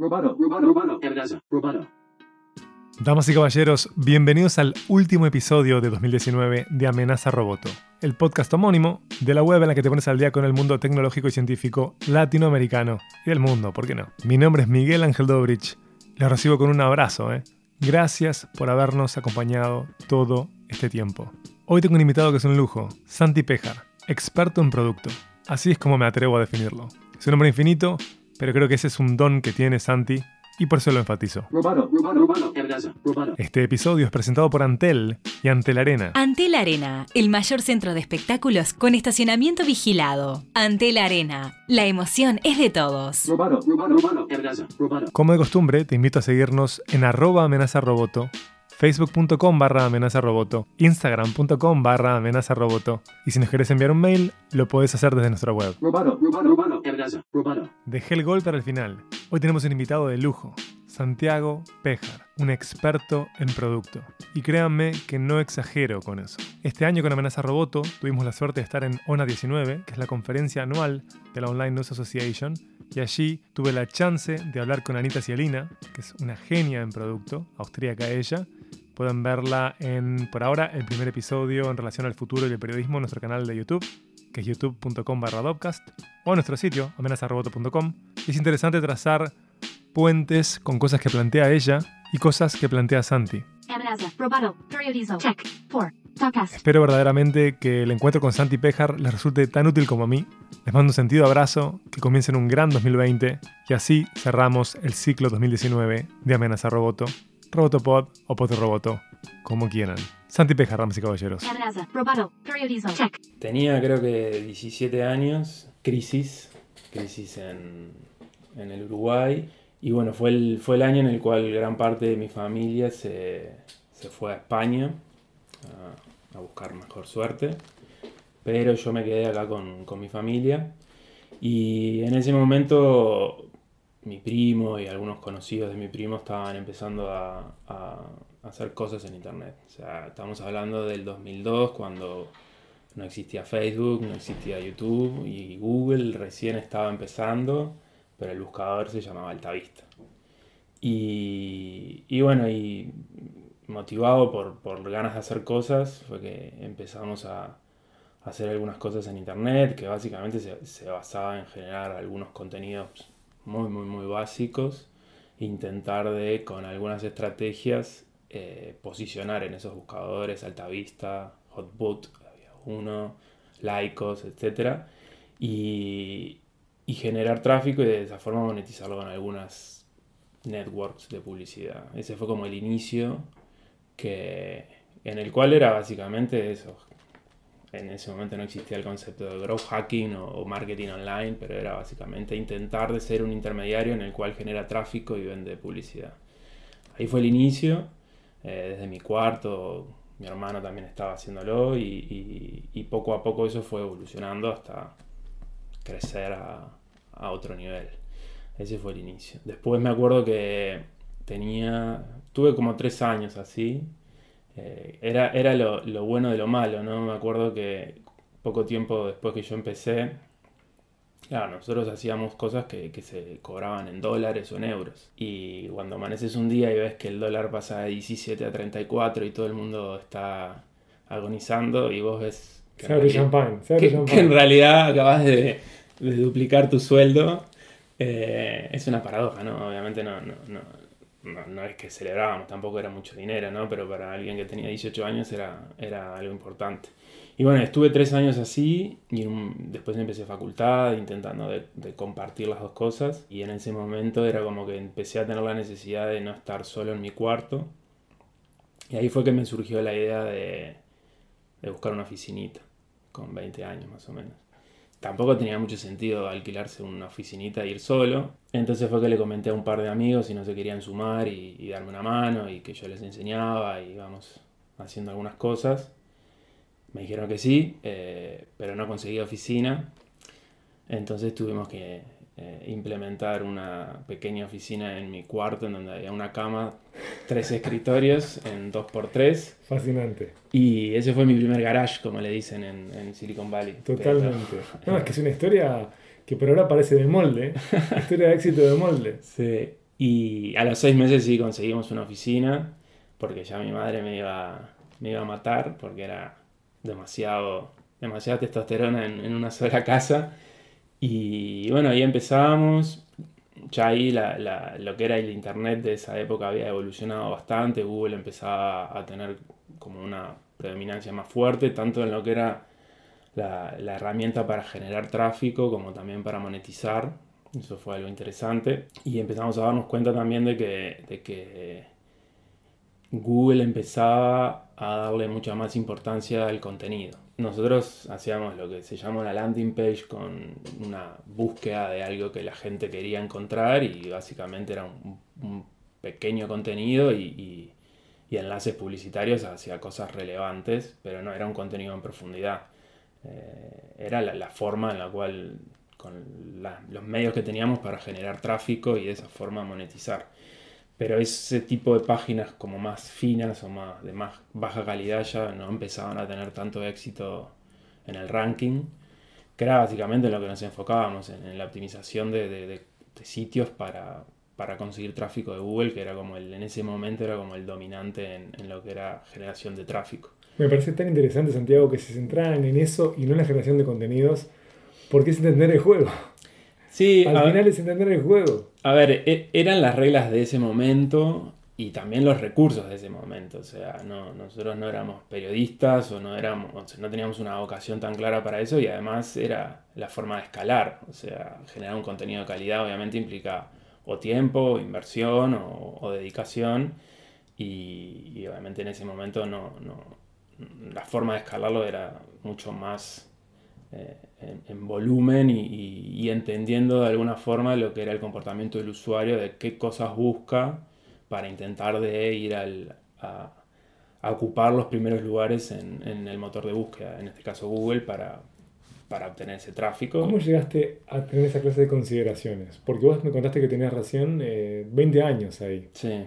Roboto, roboto, roboto. Damas y caballeros, bienvenidos al último episodio de 2019 de Amenaza Roboto, el podcast homónimo de la web en la que te pones al día con el mundo tecnológico y científico latinoamericano y del mundo, ¿por qué no? Mi nombre es Miguel Ángel Dobrich, les recibo con un abrazo, ¿eh? Gracias por habernos acompañado todo este tiempo. Hoy tengo un invitado que es un lujo, Santi Pejar, experto en producto. Así es como me atrevo a definirlo. Es un hombre infinito, pero creo que ese es un don que tiene Santi y por eso lo enfatizo. Roboto, roboto, roboto, amenaza, roboto. Este episodio es presentado por Antel y Antel Arena. Antel Arena, el mayor centro de espectáculos con estacionamiento vigilado. Antel Arena, la emoción es de todos. Roboto, roboto, roboto, amenaza, roboto. Como de costumbre, te invito a seguirnos en arroba amenazaroboto, facebook.com barra amenazaroboto, instagram.com barra amenazaroboto. Y si nos querés enviar un mail, lo podés hacer desde nuestra web. Roboto, roboto, roboto, amenaza, roboto. Dejé el gol para el final. Hoy tenemos un invitado de lujo, Santiago Pejar, un experto en producto. Y créanme que no exagero con eso. Este año con Amenaza Roboto tuvimos la suerte de estar en ONA 19, que es la conferencia anual de la Online News Association, y allí tuve la chance de hablar con Anita Cialina, que es una genia en producto, austríaca ella. Pueden verla en, por ahora, el primer episodio en relación al futuro y el periodismo en nuestro canal de YouTube, que es youtube.com barra o en nuestro sitio, amenazaroboto.com. Es interesante trazar puentes con cosas que plantea ella y cosas que plantea Santi. Espero verdaderamente que el encuentro con Santi Pejar les resulte tan útil como a mí. Les mando un sentido abrazo, que comiencen un gran 2020 y así cerramos el ciclo 2019 de Amenaza Roboto, Robotopod o Roboto, como quieran. Santi Pejar, damas y caballeros. Amenaza, roboto, periodismo, check. Tenía creo que 17 años, crisis, crisis en, en el Uruguay. Y bueno, fue el, fue el año en el cual gran parte de mi familia se, se fue a España a, a buscar mejor suerte. Pero yo me quedé acá con, con mi familia. Y en ese momento mi primo y algunos conocidos de mi primo estaban empezando a, a hacer cosas en internet. O sea, estamos hablando del 2002 cuando no existía Facebook, no existía YouTube y Google recién estaba empezando, pero el buscador se llamaba Altavista. Y, y bueno, y motivado por, por ganas de hacer cosas, fue que empezamos a, hacer algunas cosas en internet que básicamente se, basaba en generar algunos contenidos muy, muy, muy básicos, intentar de, con algunas estrategias, eh, posicionar en esos buscadores Altavista, Hotboot, había uno, Lycos, etc. Y, y generar tráfico y de esa forma monetizarlo con algunas networks de publicidad. Ese fue como el inicio que, en el cual era básicamente eso. En ese momento no existía el concepto de growth hacking o, marketing online, pero era básicamente intentar de ser un intermediario en el cual genera tráfico y vende publicidad. Ahí fue el inicio, eh, desde mi cuarto, mi hermano también estaba haciéndolo y, y- y poco a poco eso fue evolucionando hasta crecer a, a otro nivel. Ese fue el inicio. Después me acuerdo que tenía, tuve como tres años así. Eh, era era lo, lo bueno de lo malo, ¿no? Me acuerdo que poco tiempo después que yo empecé, claro, nosotros hacíamos cosas que, que se cobraban en dólares o en euros. Y cuando amaneces un día y ves que el dólar pasa de 17 a 34 y todo el mundo está agonizando y vos ves que, en realidad- abre que- en realidad acabas de, de duplicar tu sueldo, eh, es una paradoja, ¿no? Obviamente no, no, no, no, no es que celebrábamos, tampoco era mucho dinero, ¿no? Pero para alguien que tenía 18 años era, era algo importante. Y bueno, estuve tres años así y después empecé facultad intentando de, de compartir las dos cosas y en ese momento era como que empecé a tener la necesidad de no estar solo en mi cuarto y ahí fue que me surgió la idea de, de buscar una oficinita con 20 años más o menos. Tampoco tenía mucho sentido alquilarse una oficinita e ir solo. Entonces fue que le comenté a un par de amigos si no se querían sumar y, darme una mano y que yo les enseñaba y íbamos haciendo algunas cosas. Me dijeron que sí, eh, pero no conseguí oficina. Entonces tuvimos que eh, implementar una pequeña oficina en mi cuarto en donde había una cama, tres escritorios en 2x3 Fascinante, y ese fue mi primer garage, como le dicen en, en Silicon Valley. totalmente. No, es que es una historia que por ahora parece de molde, historia de éxito de molde. Sí. Y a los seis meses sí conseguimos una oficina, porque ya mi madre me iba, me iba a matar, porque era demasiado, demasiada testosterona en, en una sola casa. Y bueno, ahí empezábamos. Ya ahí lo que era el internet de esa época había evolucionado bastante. Google empezaba a tener como una predominancia más fuerte, tanto en lo que era la, la herramienta para generar tráfico como también para monetizar. Eso fue algo interesante. Y empezamos a darnos cuenta también de que, de que Google empezaba a darle mucha más importancia al contenido. Nosotros hacíamos lo que se llama una landing page con una búsqueda de algo que la gente quería encontrar y básicamente era un, pequeño contenido y enlaces publicitarios hacia cosas relevantes, pero no era un contenido en profundidad. Eh, era la, la forma en la cual, con la- los medios que teníamos para generar tráfico y de esa forma monetizar. Pero ese tipo de páginas como más finas o más de más baja calidad ya no empezaban a tener tanto éxito en el ranking, que era básicamente en lo que nos enfocábamos, en, la optimización de sitios para, para conseguir tráfico de Google, que era como el, en ese momento era como el dominante en, en lo que era generación de tráfico. Me parece tan interesante, Santiago, que se centraran en eso y no en la generación de contenidos, porque es entender el juego. Sí, Al final es entender el juego. A ver, e- eran las reglas de ese momento y también los recursos de ese momento. O sea, no, nosotros no éramos periodistas o no, éramos, o sea, no teníamos una vocación tan clara para eso y además era la forma de escalar. O sea, generar un contenido de calidad obviamente implica o tiempo, o inversión o, o dedicación y, y obviamente en ese momento no, no- la forma de escalarlo era mucho más eh, en, en volumen y, y- y entendiendo de alguna forma lo que era el comportamiento del usuario, de qué cosas busca para intentar de ir al- a, a ocupar los primeros lugares en, en el motor de búsqueda, en este caso Google, para, para obtener ese tráfico. ¿Cómo llegaste a tener esa clase de consideraciones? Porque vos me contaste que tenías recién eh, 20 años ahí, Sí,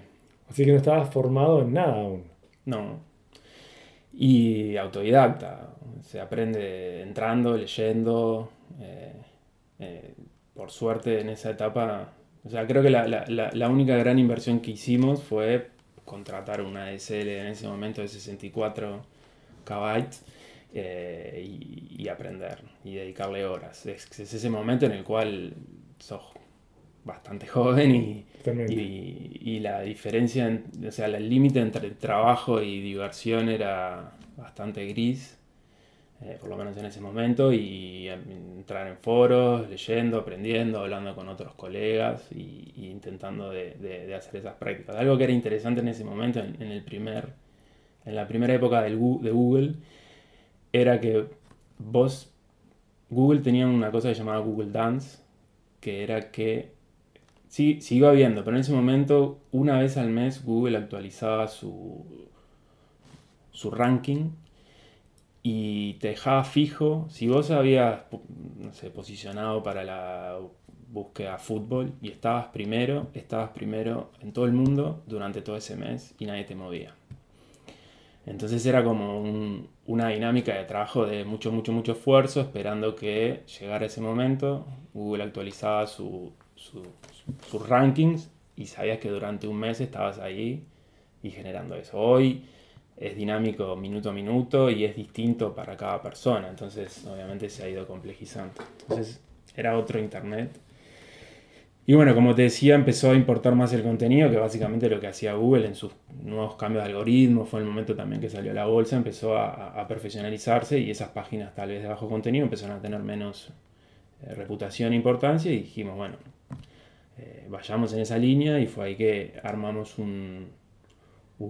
así que no estabas formado en nada aún. no. Y autodidacta, se aprende entrando, leyendo. eh, eh, por suerte en esa etapa, o sea, creo que la, la- la- única gran inversión que hicimos fue contratar una DSL en ese momento de 64 KB eh, y, y aprender y dedicarle horas. Es, es ese momento en el cual sos bastante joven y, y, y la diferencia, en- o sea, el límite entre trabajo y diversión era bastante gris, eh, por lo menos en ese momento, y entrar en foros, leyendo, aprendiendo, hablando con otros colegas y, intentando de, hacer esas prácticas. Algo que era interesante en ese momento, en, el primer, en la primera época del de Google, era que vos, Google tenía una cosa que llamaba Google Dance, que era que Sí, siguió habiendo, pero en ese momento, una vez al mes, Google actualizaba su, su ranking y te dejaba fijo. Si vos habías posicionado para la búsqueda fútbol y estabas primero, estabas primero en todo el mundo durante todo ese mes y nadie te movía. Entonces era como un- una dinámica de trabajo de mucho, mucho, mucho esfuerzo, esperando que llegara ese momento. Google actualizaba su- sus rankings y sabías que durante un mes estabas ahí y generando eso. Hoy es dinámico minuto a minuto y es distinto para cada persona, entonces obviamente se ha ido complejizando. Entonces era otro internet. Y bueno, como te decía, empezó a importar más el contenido, que básicamente lo que hacía Google en sus nuevos cambios de algoritmos, fue el momento también que salió la bolsa, empezó a, profesionalizarse y esas páginas tal vez de bajo contenido empezaron a tener menos eh, reputación e importancia y dijimos, bueno, eh, vayamos en esa línea y fue ahí que armamos un-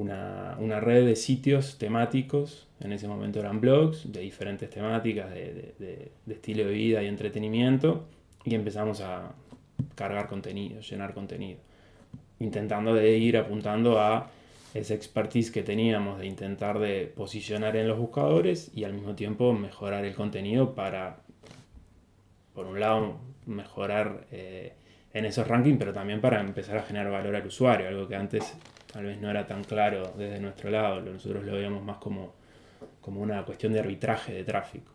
una, red de sitios temáticos, en ese momento eran blogs de diferentes temáticas, de- de estilo de vida y entretenimiento, y empezamos a cargar contenido, llenar contenido, intentando de ir apuntando a esa expertise que teníamos de intentar de posicionar en los buscadores y al mismo tiempo mejorar el contenido para, por un lado, mejorar eh, en esos rankings, pero también para empezar a generar valor al usuario, algo que antes tal vez no era tan claro desde nuestro lado, nosotros lo veíamos más como, como una cuestión de arbitraje de tráfico.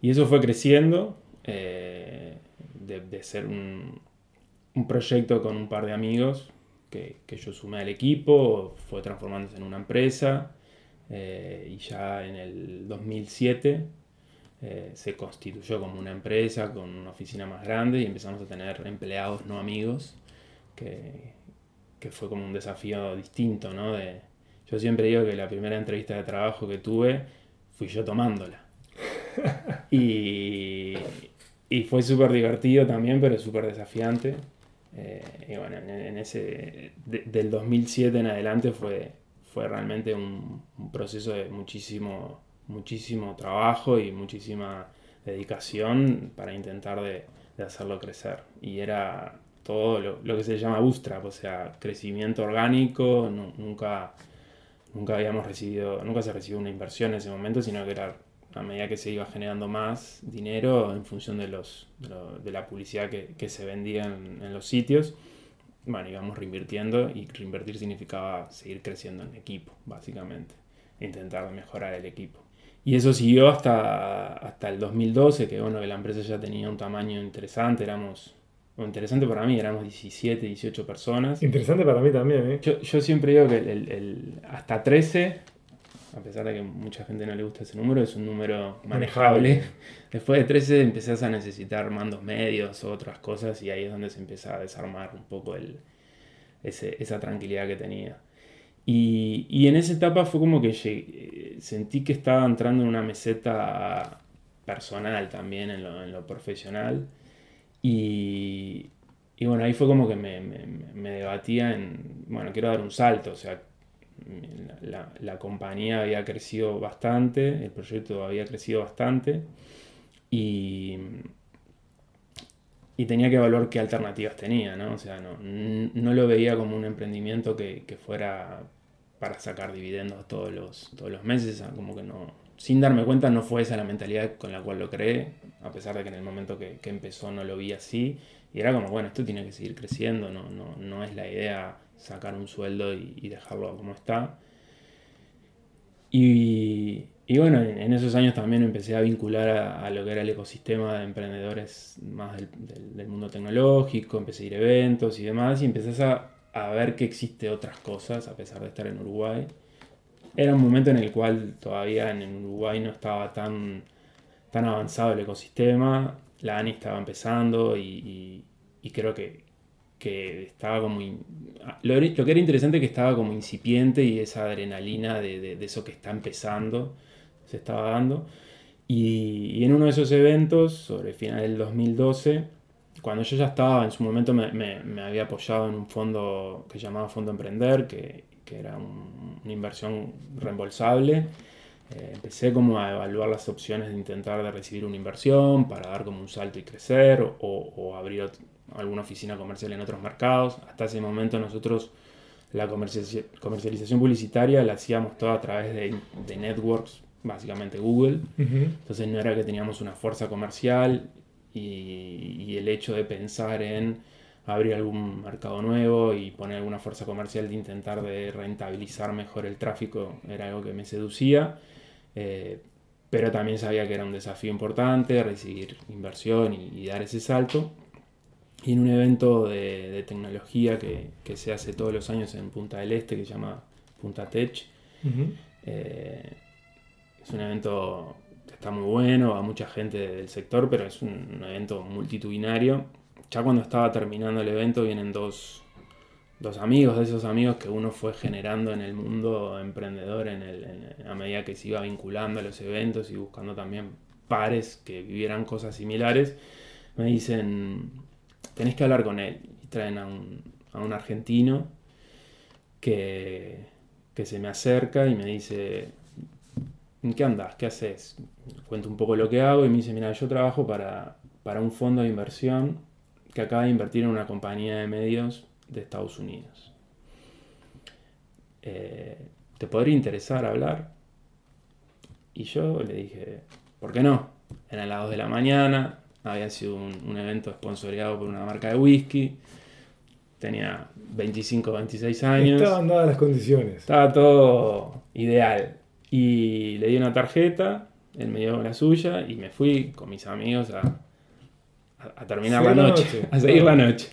Y eso fue creciendo, eh, de, ser un, proyecto con un par de amigos que, que yo sumé al equipo, fue transformándose en una empresa eh, y ya en el 2007 eh, se constituyó como una empresa con una oficina más grande y empezamos a tener empleados no amigos, que, que fue como un desafío distinto, ¿no? De, yo siempre digo que la primera entrevista de trabajo que tuve fui yo tomándola. y, y fue súper divertido también, pero súper desafiante. Eh, y bueno, en, en ese, de- del 2007 en adelante fue, fue realmente un, un proceso de muchísimo, muchísimo trabajo y muchísima dedicación para intentar de, de hacerlo crecer. Y era todo lo, lo que se llama bootstrap, o sea, crecimiento orgánico, nu- nunca, nunca habíamos recibido, nunca se recibió una inversión en ese momento, sino que era a medida que se iba generando más dinero en función de, los, de, lo- de la publicidad que, que se vendía en, en los sitios, bueno, íbamos reinvirtiendo y reinvertir significaba seguir creciendo en equipo, básicamente, intentar mejorar el equipo. Y eso siguió hasta, hasta el 2012, que bueno, que la empresa ya tenía un tamaño interesante, éramos, bueno, interesante para mí, éramos 17, 18 personas. Interesante para mí también, ¿eh? Yo, yo siempre digo que el, el- el- hasta 13, a pesar de que mucha gente no le gusta ese número, es un número manejable. Después de 13 empezás a necesitar mandos medios o otras cosas y ahí es donde se empieza a desarmar un poco el, ese- esa tranquilidad que tenía. Y, y en esa etapa fue como que llegué- sentí que estaba entrando en una meseta personal también, en lo, en lo profesional. Y, y bueno, ahí fue como que me, me- debatía en, bueno, quiero dar un salto, o sea, la, la compañía había crecido bastante, el proyecto había crecido bastante y, y tenía que evaluar qué alternativas tenía, ¿no? O sea, no, no lo veía como un emprendimiento que, que fuera para sacar dividendos todos los, todos los meses, como que no, sin darme cuenta no fue esa la mentalidad con la cual lo creé, a pesar de que en el momento que, que empezó no lo vi así, y era como, bueno, esto tiene que seguir creciendo, no, no, no es la idea sacar un sueldo y, dejarlo como está. Y, y bueno, en, esos años también empecé a vincular a, lo que era el ecosistema de emprendedores más del, mundo tecnológico, empecé a ir a eventos y demás, y empecé a, a ver que existe otras cosas a pesar de estar en Uruguay. Era un momento en el cual todavía en Uruguay no estaba tan, tan avanzado el ecosistema, la ANI estaba empezando y, y- y creo que, que estaba como... in- Lo, lo que era interesante es que estaba como incipiente y esa adrenalina de, de- de eso que está empezando se estaba dando. Y, y en uno de esos eventos, sobre el final del 2012, cuando yo ya estaba, en su momento me, me- me había apoyado en un fondo que llamaba Fondo Emprender, que, que era un- una inversión reembolsable. Eh, empecé como a evaluar las opciones de intentar de recibir una inversión para dar como un salto y crecer o, o abrir alguna oficina comercial en otros mercados. Hasta ese momento nosotros la comercializa- comercialización publicitaria la hacíamos toda a través de, de networks, básicamente Google. Entonces no era que teníamos una fuerza comercial y, y el hecho de pensar en abrir algún mercado nuevo y poner alguna fuerza comercial de intentar de rentabilizar mejor el tráfico era algo que me seducía. Eh, pero también sabía que era un desafío importante recibir inversión y, y dar ese salto. Y en un evento de, de tecnología que, que se hace todos los años en Punta del Este, que se llama Punta Tech, eh, es un evento que está muy bueno, va mucha gente del sector, pero es un, un evento multitudinario. Ya cuando estaba terminando el evento vienen dos, dos amigos de esos amigos que uno fue generando en el mundo emprendedor en el- a medida que se iba vinculando a los eventos y buscando también pares que vivieran cosas similares. Me dicen, tenés que hablar con él. Y traen a un, a un argentino que, que se me acerca y me dice, ¿en qué andas? ¿Qué haces? Cuento un poco lo que hago y me dice, mira, yo trabajo para, para un fondo de inversión que acaba de invertir en una compañía de medios de Estados Unidos. Eh, ¿Te podría interesar hablar? Y yo le dije, ¿por qué no? Eran las 2 de la mañana, había sido un, un evento sponsoreado por una marca de whisky, tenía 25, 26 años. Estaban dadas las condiciones. Estaba todo ideal. Y le di una tarjeta, él me dio la suya y me fui con mis amigos a, a- a terminar la la noche, noche. a seguir la noche.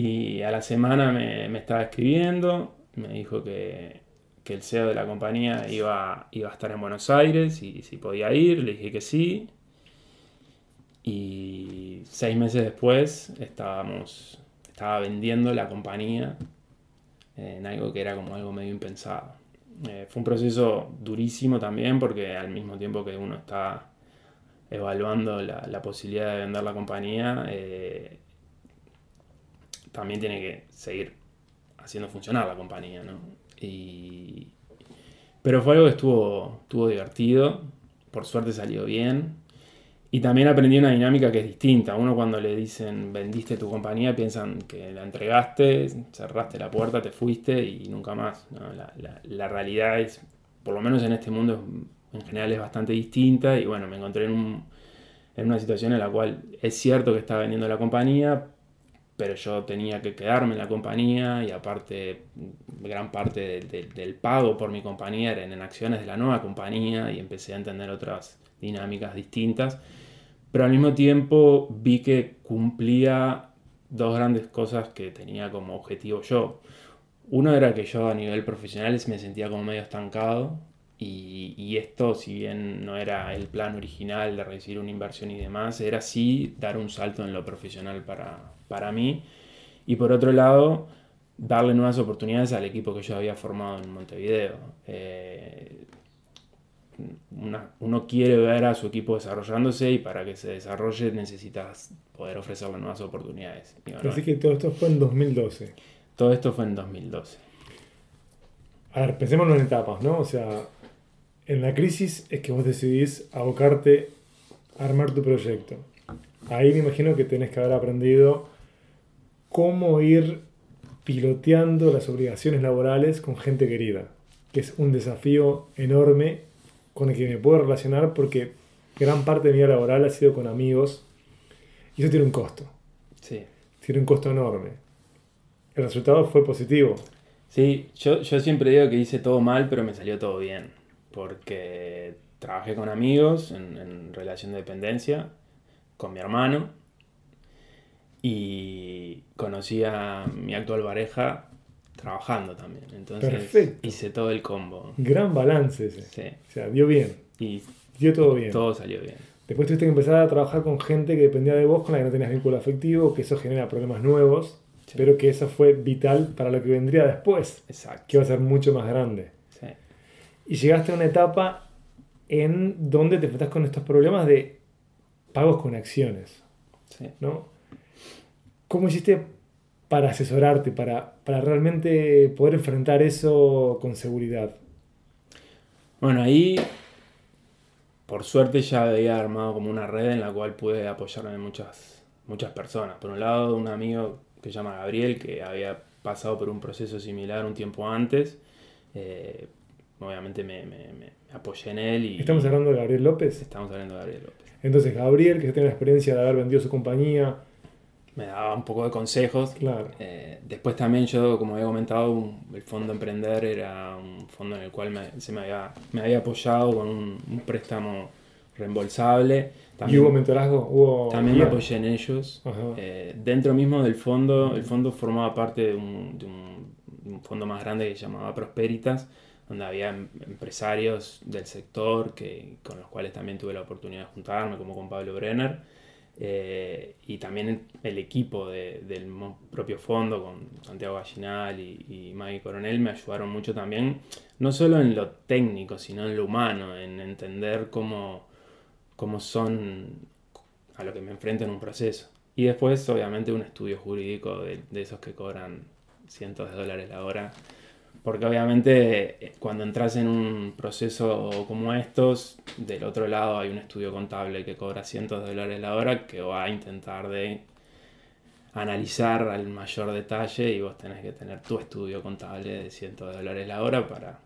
Y a la semana me, estaba escribiendo, me dijo que, el CEO de la compañía iba, iba a estar en Buenos Aires y si podía ir, le dije que sí. Y seis meses después estábamos, estaba vendiendo la compañía en algo que era como algo medio impensado. Eh, fue un proceso durísimo también porque al mismo tiempo que uno está evaluando la, la posibilidad de vender la compañía, eh, también tiene que seguir haciendo funcionar la compañía, ¿no? Y, pero fue algo que estuvo, estuvo divertido, por suerte salió bien. Y también aprendí una dinámica que es distinta. Uno cuando le dicen vendiste tu compañía piensan que la entregaste, cerraste la puerta, te fuiste y nunca más. La, la- la realidad es, por lo menos en este mundo, en general es bastante distinta. Y bueno, me encontré en, un- en una situación en la cual es cierto que estaba vendiendo la compañía, pero yo tenía que quedarme en la compañía y aparte gran parte de- de- del pago por mi compañía eran en acciones de la nueva compañía y empecé a entender otras dinámicas distintas. Pero al mismo tiempo vi que cumplía dos grandes cosas que tenía como objetivo yo. Uno era que yo a nivel profesional me sentía como medio estancado y, y esto, si bien no era el plan original de recibir una inversión y demás, era sí dar un salto en lo profesional para, para mí. Y por otro lado, darle nuevas oportunidades al equipo que yo había formado en Montevideo. Eh, una- uno quiere ver a su equipo desarrollándose y para que se desarrolle necesitas poder ofrecerle nuevas oportunidades. Bueno, Así que todo esto fue en 2012. todo esto fue en 2012. A ver, pensémoslo en etapas, ¿no? O sea, en la crisis es que vos decidís abocarte a armar tu proyecto. Ahí me imagino que tenés que haber aprendido cómo ir piloteando las obligaciones laborales con gente querida, que es un desafío enorme con el que me puedo relacionar porque gran parte de mi vida laboral ha sido con amigos y eso tiene un costo, Sí. tiene un costo enorme. El resultado fue positivo, Sí, yo, yo siempre digo que hice todo mal, pero me salió todo bien. Porque trabajé con amigos en, en relación de dependencia, con mi hermano, y conocí a mi actual pareja trabajando también. Entonces Perfecto. hice todo el combo. gran balance ese. Sí, O sea, dio bien, y dio todo bien. todo salió bien. Después tuviste que empezar a trabajar con gente que dependía de vos, con la que no tenías vínculo afectivo, que eso genera problemas nuevos, Sí. pero que eso fue vital para lo que vendría después, Exacto. que iba a ser mucho más grande. Sí. Y llegaste a una etapa en donde te enfrentás con estos problemas de pagos con acciones, sí. ¿no? ¿Cómo hiciste para asesorarte, para, para realmente poder enfrentar eso con seguridad? Bueno, ahí por suerte ya había armado como una red en la cual pude apoyarme muchas, muchas personas. Por un lado, un amigo que se llama Gabriel, que había pasado por un proceso similar un tiempo antes. Eh, obviamente me, me- me apoyé en él y Estamos hablando de Gabriel López. estamos hablando de Gabriel López. Entonces, Gabriel, que ya tiene la experiencia de haber vendido su compañía, Me daba un poco de consejos. claro. Eh, después también yo, como había comentado, un- el fondo Emprender era un fondo en el cual me, se me había, me había apoyado con un, un préstamo reembolsable. ¿Y hubo mentorazgo? ¿Hubo También me guía? apoyé en ellos. Eh, dentro mismo del fondo, el fondo formaba parte de un, de un- de un fondo más grande que se llamaba Prosperitas, donde había em- empresarios del sector que, con los cuales también tuve la oportunidad de juntarme, como con Pablo Brenner. Eh, y también el equipo de- del propio fondo, con Santiago Gallinal y, y Maggie Coronel, me ayudaron mucho también, no solo en lo técnico, sino en lo humano, en entender cómo, cómo son a lo que me enfrento en un proceso. Y después, obviamente, un estudio jurídico de, de esos que cobran cientos de dólares la hora. Porque obviamente eh, cuando entras en un proceso como estos, del otro lado hay un estudio contable que cobra cientos de dólares la hora que va a intentar de analizar al mayor detalle y vos tenés que tener tu estudio contable de cientos de dólares la hora para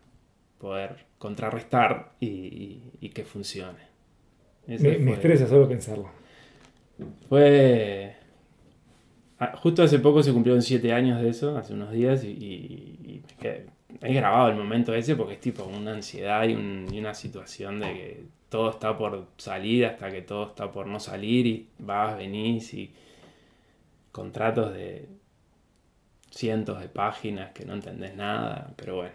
poder contrarrestar y, y- y que funcione. Ese Me, me estresa solo pensarlo. fue. Ah, Justo hace poco se cumplieron siete años de eso, hace unos días, y, me quedé- he grabado el momento ese porque es tipo una ansiedad y, un- y una situación de que todo está por salir hasta que todo está por no salir y vas, venís y contratos de cientos de páginas que no entendés nada, pero bueno,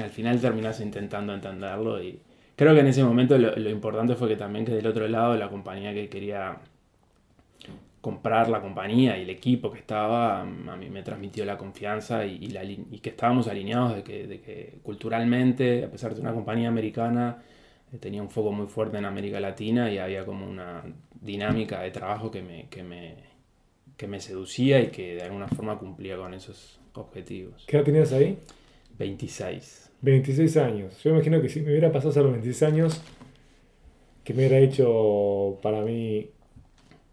al final terminás intentando entenderlo y creo que en ese momento lo, lo importante fue que también que del otro lado la compañía que quería comprar la compañía y el equipo que estaba, a mí me transmitió la confianza y, y la ali- y que estábamos alineados de que, de que culturalmente, a pesar de ser una compañía americana, eh, tenía un foco muy fuerte en América Latina y había como una dinámica de trabajo que me, que me, que me seducía y que de alguna forma cumplía con esos objetivos. ¿Qué edad tenías ahí? 26. 26 años. Yo imagino que si me hubiera pasado a los 26 años, que me hubiera hecho para mí,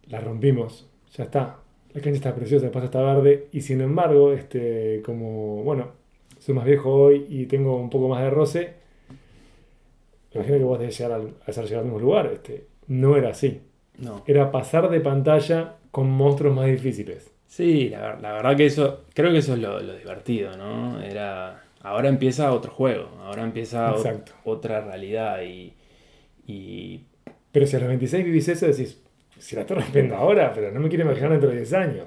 la rompimos, ya está. La cancha está preciosa, el paso está verde. Y sin embargo, este, como, bueno, soy más viejo hoy y tengo un poco más de roce, me imagino que vos debes llegar al, hacer llegar al mismo lugar. Este, no era así. No. Era pasar de pantalla con monstruos más difíciles. Sí, la, ver- la verdad que eso, creo que eso es lo, lo divertido, ¿no? Era, ahora empieza otro juego, ahora empieza Exacto. otra realidad y, y Pero si a los 26 vivís eso, decís, si la estoy rompiendo ahora, pero no me quiero imaginar dentro de 10 años.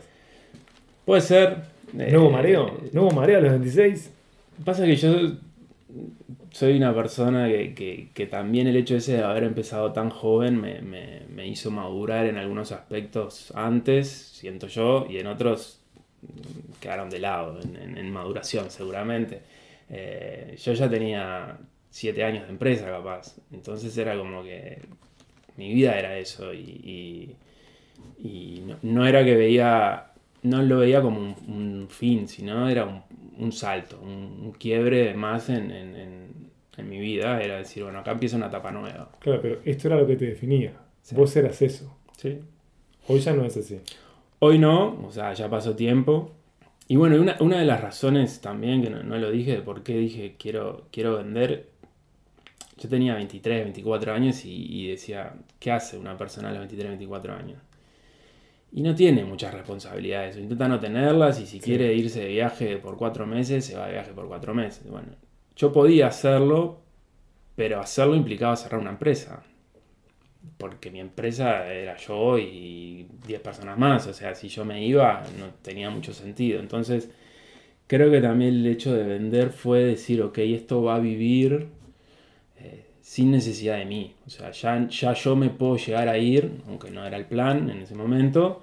puede ser... ¿No hubo eh, mareo? ¿No hubo mareo a los 26? Pasa que yo soy una persona que, que- que también el hecho ese de haber empezado tan joven me, me- me hizo madurar en algunos aspectos antes, siento yo, y en otros quedaron de lado, en, en- en maduración seguramente. Eh, yo ya tenía siete años de empresa capaz, entonces era como que mi vida era eso y, y- y no, no era que veía, no lo veía como un, un fin, sino era un, un salto, un, un quiebre más en, en- en- en mi vida, era decir, bueno, acá empieza una etapa nueva. Claro, pero esto era lo que te definía. Sí. Vos eras eso. ¿sí? Hoy ya no es así. Hoy no, o sea, ya pasó tiempo. Y bueno, una, una de las razones también, que no, no lo dije, de por qué dije quiero, quiero vender, yo tenía 23, 24 años y, y decía, ¿qué hace una persona a los 23, 24 años? Y no tiene muchas responsabilidades, intenta no tenerlas y si quiere irse de viaje por cuatro meses, se va de viaje por cuatro meses. Bueno, yo podía hacerlo, pero hacerlo implicaba cerrar una empresa porque mi empresa era yo y 10 personas más, o sea, si yo me iba no tenía mucho sentido. Entonces, creo que también el hecho de vender fue decir, ok, esto va a vivir sin necesidad de mí, o sea, ya, ya yo me puedo llegar a ir, aunque no era el plan en ese momento,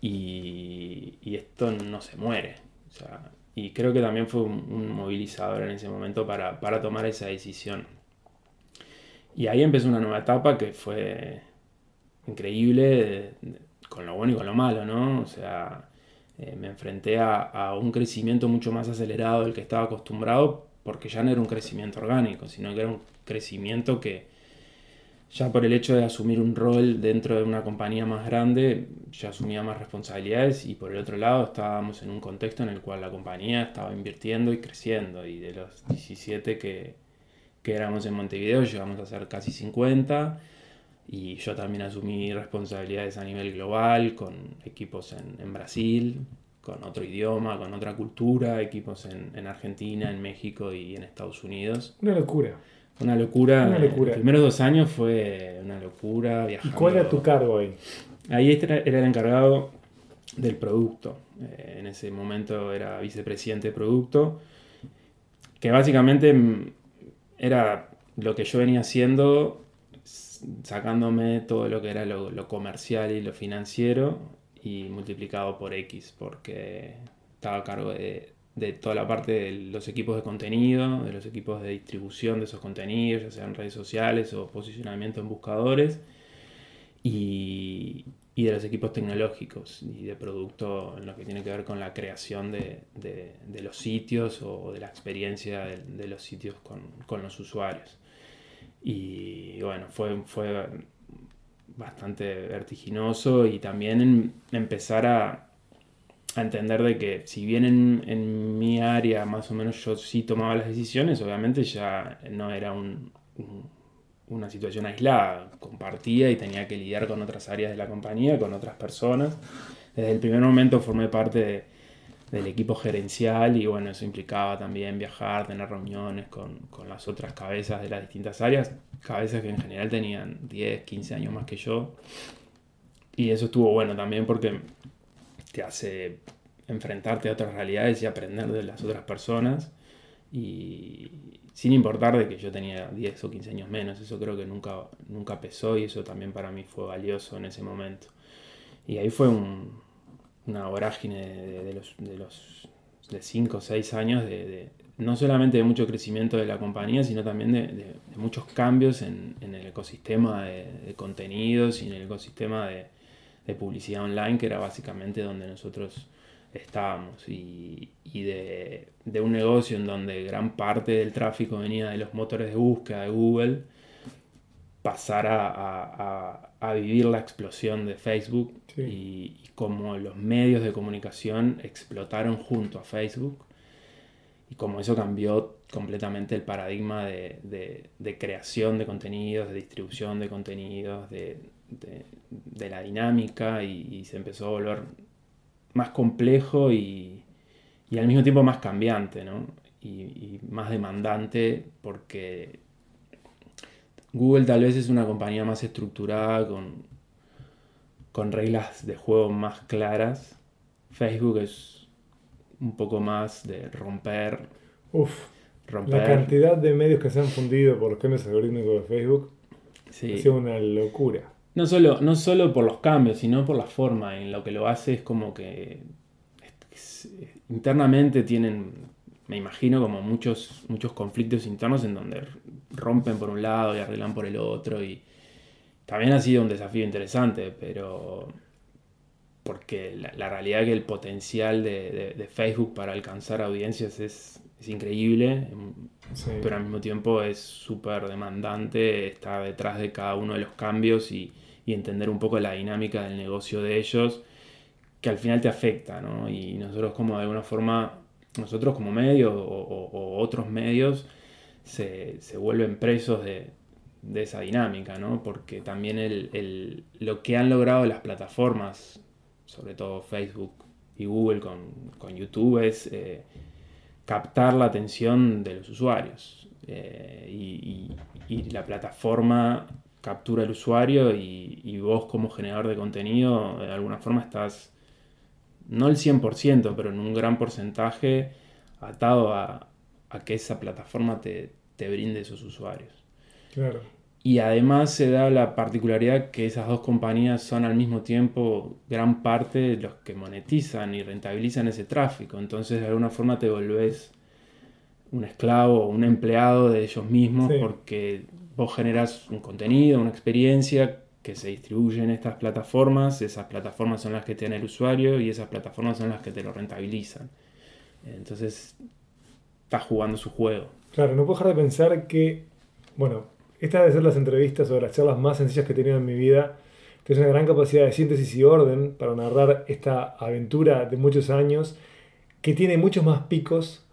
y, y esto no se muere. O sea, y creo que también fue un, movilizador en ese momento para, para tomar esa decisión. Y ahí empezó una nueva etapa que fue increíble, con lo bueno y con lo malo, ¿no? O sea, eh, me enfrenté a, a un crecimiento mucho más acelerado del que estaba acostumbrado, porque ya no era un crecimiento orgánico, sino que era un crecimiento que ya por el hecho de asumir un rol dentro de una compañía más grande, ya asumía más responsabilidades y por el otro lado estábamos en un contexto en el cual la compañía estaba invirtiendo y creciendo y de los 17 que, que éramos en Montevideo llegamos a ser casi 50 y yo también asumí responsabilidades a nivel global con equipos en, Brasil, con otro idioma, con otra cultura, equipos en, en Argentina, en México y en Estados Unidos. Una locura. Una locura. Una locura. Los primeros dos años fue una locura ¿Y viajando. cuál era tu cargo ahí? Ahí este era, el encargado del producto. Eh, en ese momento era vicepresidente de producto. Que básicamente mm, era lo que yo venía haciendo, sacándome todo lo que era lo, lo comercial y lo financiero y multiplicado por X, porque estaba a cargo de, de toda la parte de los equipos de contenido, de los equipos de distribución de esos contenidos, ya sean redes sociales o posicionamiento en buscadores y, y de los equipos tecnológicos y de producto en lo que tiene que ver con la creación de, de- los sitios o de la experiencia de, de los sitios con, con los usuarios. Y bueno, fue, fue bastante vertiginoso y también en- empezar a, a entender de que si bien en, en mi área más o menos yo sí tomaba las decisiones, obviamente ya no era un- un- una situación aislada, compartía y tenía que lidiar con otras áreas de la compañía, con otras personas. Desde el primer momento formé parte de- del equipo gerencial y bueno, eso implicaba también viajar, tener reuniones con, con las otras cabezas de las distintas áreas, cabezas que en general tenían 10, 15 años más que yo. Y eso estuvo bueno también porque te hace enfrentarte a otras realidades y aprender de las otras personas. Y sin importar de que yo tenía 10 o 15 años menos, eso creo que nunca, nunca pesó y eso también para mí fue valioso en ese momento. Y ahí fue un- una vorágine de, de los, de los de 5 o 6 años de, de- no solamente de mucho crecimiento de la compañía, sino también de, muchos cambios en, en el ecosistema de contenidos y en el ecosistema de, de publicidad online, que era básicamente donde nosotros estábamos. Y, y de, de un negocio en donde gran parte del tráfico venía de los motores de búsqueda de Google, pasar a, a- a- vivir la explosión de Facebook Sí. y, y cómo los medios de comunicación explotaron junto a Facebook y cómo eso cambió completamente el paradigma de, de- de creación de contenidos, de distribución de contenidos, de, de- de la dinámica y, y se empezó a volver más complejo y, y al mismo tiempo más cambiante, ¿no? Y, y más demandante porque Google tal vez es una compañía más estructurada con, con reglas de juego más claras. Facebook es un poco más de romper, Uf, romper. la cantidad de medios que se han fundido por los cambios algorítmicos de Facebook sí. ha sido una locura. No solo, no solo por los cambios, sino por la forma en lo que lo hace. Es como que es- es- internamente tienen, me imagino, como muchos, muchos conflictos internos en donde rompen por un lado y arreglan por el otro. Y también ha sido un desafío interesante, pero porque la, la realidad es que el potencial de, de- de Facebook para alcanzar audiencias es, es increíble. Sí. pero al mismo tiempo es súper demandante estar detrás de cada uno de los cambios y, y entender un poco la dinámica del negocio de ellos, que al final te afecta, ¿no? Y nosotros como de alguna forma, nosotros como medios o, otros medios, se, se vuelven presos de, de esa dinámica, ¿no? Porque también el, el- lo que han logrado las plataformas, sobre todo Facebook y Google con, con YouTube, es... eh, captar la atención de los usuarios. Eh, y- y la plataforma captura el usuario y, y vos como generador de contenido de alguna forma estás, no el 100%, pero en un gran porcentaje atado a, a que esa plataforma te, te brinde esos usuarios. Claro. Y además se da la particularidad que esas dos compañías son al mismo tiempo gran parte de los que monetizan y rentabilizan ese tráfico. Entonces de alguna forma te volvés un esclavo, un empleado de ellos mismos Sí. porque vos generás un contenido, una experiencia que se distribuye en estas plataformas. Esas plataformas son las que tiene el usuario y esas plataformas son las que te lo rentabilizan. Entonces estás jugando su juego. Claro, no puedo dejar de pensar que, bueno, esta debe ser las entrevistas o las charlas más sencillas que he tenido en mi vida. Tienes una gran capacidad de síntesis y orden para narrar esta aventura de muchos años que tiene muchos más picos.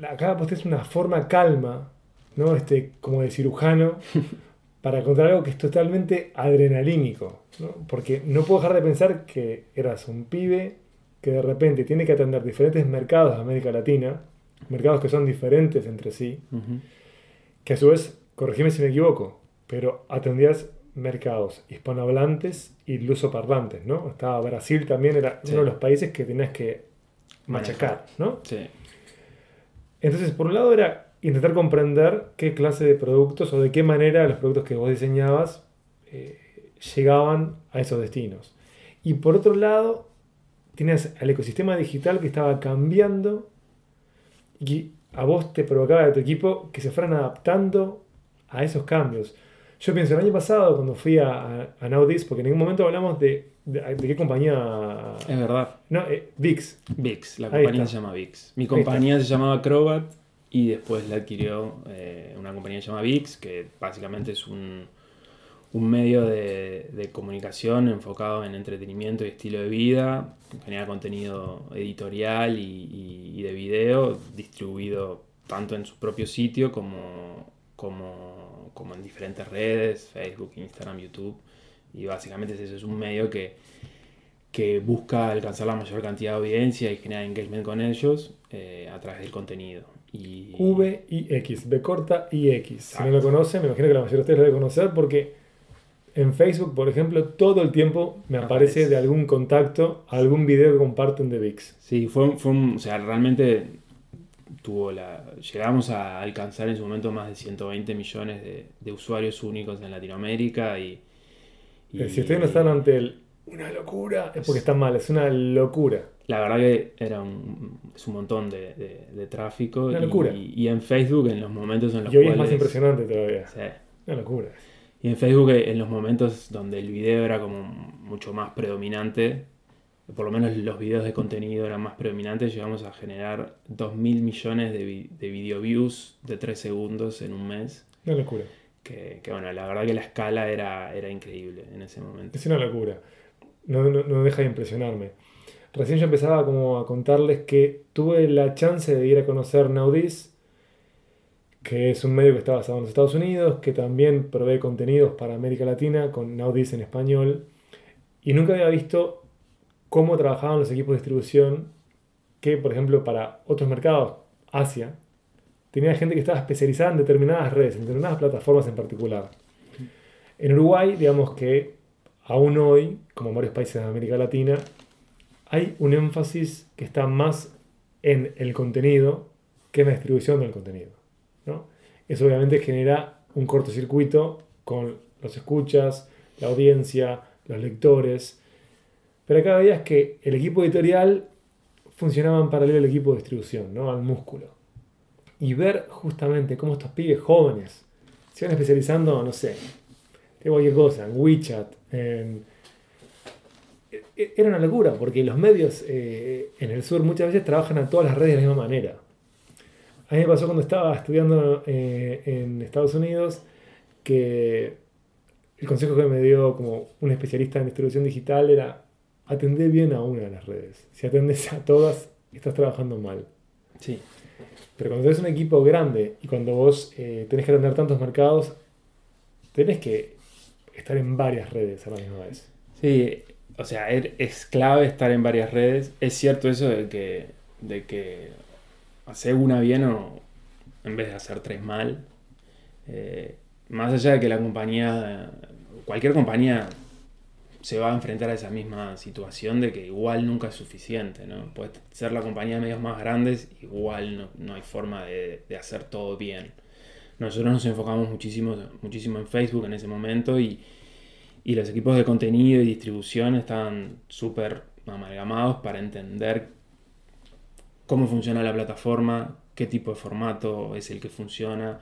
La- Acá vos tenés una forma calma, ¿no? Este, como de cirujano, para contar algo que es totalmente adrenalínico. ¿no? Porque no puedo dejar de pensar que eras un pibe que de repente tiene que atender diferentes mercados de América Latina, mercados que son diferentes entre sí, que a su vez, corregime si me equivoco, pero atendías mercados hispanohablantes y lusoparlantes, ¿no? Estaba Brasil también, era Sí. uno de los países que tenías que machacar, ¿no? Sí. Entonces, por un lado era intentar comprender qué clase de productos o de qué manera los productos que vos diseñabas eh, llegaban a esos destinos. Y por otro lado, tienes al ecosistema digital que estaba cambiando y a vos te provocaba de tu equipo que se fueran adaptando a esos cambios. Yo pienso, el año pasado, cuando fui a, a, a porque en ningún momento hablamos de, de, de qué compañía... Es verdad. No, eh, VIX. VIX, la Ahí compañía está. se llama VIX. Mi compañía se llamaba Acrobat y después la adquirió eh, una compañía que se llama VIX, que básicamente es un, un medio de, de comunicación enfocado en entretenimiento y estilo de vida, genera contenido editorial y, y- y de video, distribuido tanto en su propio sitio como, como, como en diferentes redes, Facebook, Instagram, YouTube. Y básicamente es eso, es un medio que, que busca alcanzar la mayor cantidad de audiencia y generar engagement con ellos eh, a través del contenido. Y, V y X, B corta y X. Si no lo conocen, me imagino que la mayoría de ustedes lo deben conocer porque En Facebook, por ejemplo, todo el tiempo me aparece Aparece. de algún contacto, algún video que comparten de VIX. Sí, fue, fue un- o sea, realmente tuvo la, llegamos a alcanzar en su momento más de 120 millones de, de usuarios únicos en Latinoamérica y, y- Eh, Si ustedes no están ante el una locura, es porque están mal, es una locura. la verdad que era un, es un montón de, de- de tráfico Una locura. Y, en Facebook en los momentos en los Y hoy es cuales más impresionante todavía. Sí. Una locura. Y en Facebook en los momentos donde el video era como mucho más predominante, por lo menos los videos de contenido eran más predominantes, llegamos a generar 2 mil millones de, vi- de video views de 3 segundos en un mes. Una locura. Que, bueno, la verdad que la escala era, era increíble en ese momento. Es una locura. No, no, no deja de impresionarme. Recién yo empezaba como a contarles que tuve la chance de ir a conocer Naudis, que es un medio que está basado en los Estados Unidos, que también provee contenidos para América Latina con Naudis en español. Y nunca había visto cómo trabajaban los equipos de distribución que, por ejemplo, para otros mercados, Asia, tenía gente que estaba especializada en determinadas redes, en determinadas plataformas en particular. En Uruguay, digamos que aún hoy, como en varios países de América Latina, hay un énfasis que está más en el contenido que en la distribución del contenido. Eso obviamente genera un cortocircuito con los escuchas, la audiencia, los lectores. Pero acá veías que el equipo editorial funcionaba en paralelo al equipo de distribución, ¿no? al músculo. Y ver justamente cómo estos pibes jóvenes se van especializando, no sé, de cualquier cosa, en WeChat, en... e- e- Era una locura, porque los medios eh, en el sur muchas veces trabajan a todas las redes de la misma manera. A mí me pasó cuando estaba estudiando eh, en Estados Unidos que el consejo que me dio como un especialista en distribución digital era atender bien a una de las redes. Si atendes a todas, estás trabajando mal. Sí. Pero cuando tenés un equipo grande y cuando vos eh, tenés que atender tantos mercados, tenés que estar en varias redes a la misma vez. Sí, o sea, er- es clave estar en varias redes. Es cierto eso de que, de que hacer una bien o en vez de hacer tres mal. Eh, más allá de que la compañía, cualquier compañía se va a enfrentar a esa misma situación de que igual nunca es suficiente, ¿no? Puede ser la compañía de medios más grandes, igual no, no hay forma de, de hacer todo bien. Nosotros nos enfocamos muchísimo, muchísimo en Facebook en ese momento y, y los equipos de contenido y distribución estaban súper amalgamados para entender cómo funciona la plataforma, qué tipo de formato es el que funciona,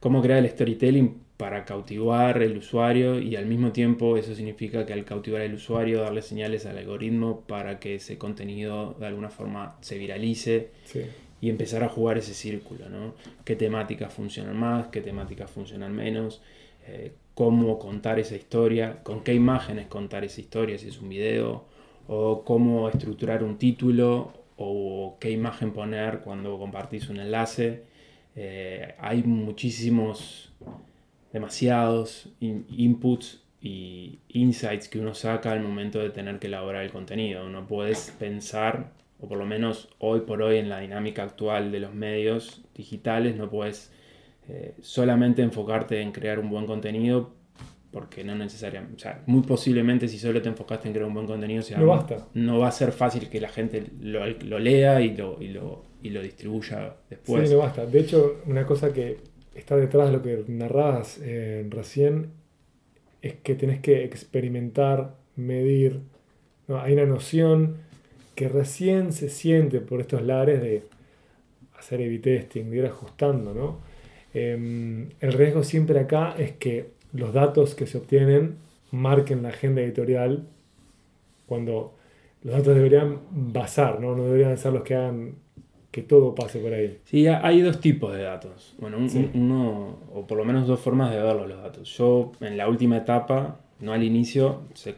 cómo crear el storytelling para cautivar el usuario y al mismo tiempo eso significa que al cautivar al usuario darle señales al algoritmo para que ese contenido de alguna forma se viralice Sí. y empezar a jugar ese círculo, ¿no? ¿Qué temáticas funcionan más? ¿Qué temáticas funcionan menos? Eh, ¿Cómo contar esa historia? ¿Con qué imágenes contar esa historia si es un video? ¿O cómo estructurar un título? ¿O qué imagen poner cuando compartís un enlace? Eh, hay muchísimos, demasiados in- inputs y insights que uno saca al momento de tener que elaborar el contenido. No puedes pensar, o por lo menos hoy por hoy en la dinámica actual de los medios digitales, no puedes eh, solamente enfocarte en crear un buen contenido porque no necesariamente, o sea, muy posiblemente si solo te enfocaste en crear un buen contenido, o sea, No basta. no va a ser fácil que la gente lo, lo lea y lo, y, lo, y lo distribuya después. Sí, no basta. De hecho, una cosa que está detrás de lo que narrabas eh, recién es que tenés que experimentar, medir. ¿no? Hay una noción que recién se siente por estos lares de hacer A-B testing, de ir ajustando. ¿no? Em, el riesgo siempre acá es que los datos que se obtienen marquen la agenda editorial cuando los datos deberían basar, ¿no? no deberían ser los que hagan que todo pase por ahí. Sí, ha- hay dos tipos de datos. Bueno, un- Sí. uno, o por lo menos dos formas de verlos los datos. Yo, en la última etapa, no al inicio, se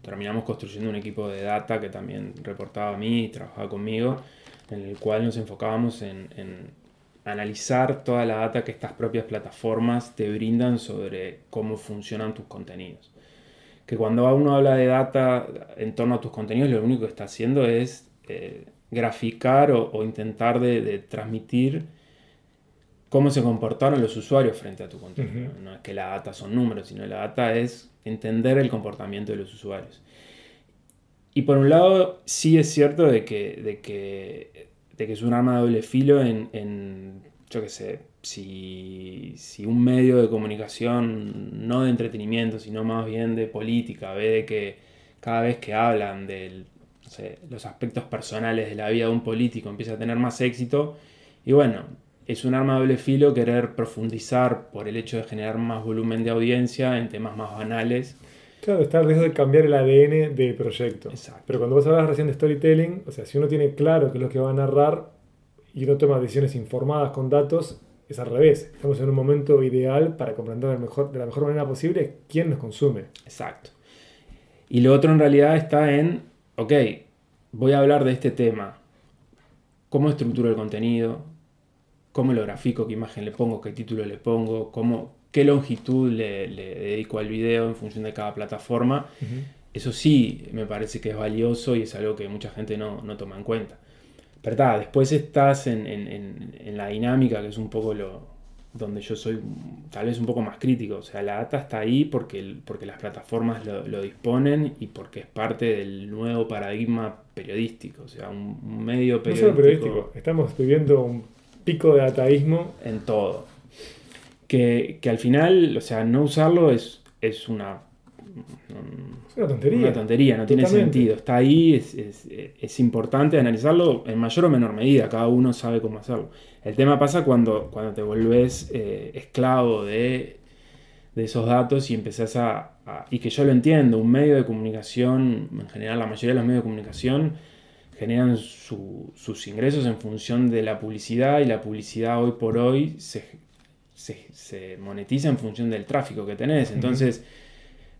terminamos construyendo un equipo de data que también reportaba a mí y trabajaba conmigo, en el cual nos enfocábamos en, en analizar toda la data que estas propias plataformas te brindan sobre cómo funcionan tus contenidos. Que cuando uno habla de data en torno a tus contenidos, lo único que está haciendo es eh, graficar o, o intentar de, de transmitir cómo se comportaron los usuarios frente a tu contenido. No es que la data son números, sino la data es entender el comportamiento de los usuarios. Y por un lado, sí es cierto de que, de que, de que es un arma de doble filo en, en, yo qué sé, si, si un medio de comunicación, no de entretenimiento, sino más bien de política, ve de que cada vez que hablan los aspectos personales de la vida de un político empieza a tener más éxito, y bueno, es un arma de doble filo querer profundizar por el hecho de generar más volumen de audiencia en temas más banales. Claro, está el riesgo de cambiar el ADN del proyecto. Exacto. Pero cuando vos hablas recién de storytelling, o sea, si uno tiene claro qué es lo que va a narrar y uno toma decisiones informadas con datos, es al revés. Estamos en un momento ideal para comprender de, mejor, de la mejor manera posible quién nos consume. Exacto. Y lo otro en realidad está en, ok, voy a hablar de este tema. ¿Cómo estructuro el contenido? ¿Cómo lo grafico? ¿Qué imagen le pongo? ¿Qué título le pongo? ¿Cómo, ¿Qué longitud le, le dedico al video en función de cada plataforma? Eso sí me parece que es valioso y es algo que mucha gente no, no toma en cuenta. Pero después estás en, en- en- en la dinámica, que es un poco lo donde yo soy tal vez un poco más crítico. O sea, la data está ahí porque, porque las plataformas lo, lo disponen y porque es parte del nuevo paradigma periodístico. O sea, un, un medio No periodístico, solo periodístico, estamos viviendo un pico de dataísmo. en todo. Que, que al final, o sea, no usarlo es, es una, Es una tontería. una tontería, no tiene sentido. Está ahí, es, es- es importante analizarlo en mayor o menor medida, cada uno sabe cómo hacerlo. El tema pasa cuando, cuando te volvés eh, esclavo de, de esos datos y empezás a, a- Y que yo lo entiendo, un medio de comunicación, en general la mayoría de los medios de comunicación generan su- sus ingresos en función de la publicidad y la publicidad hoy por hoy se, se- se monetiza en función del tráfico que tenés. Entonces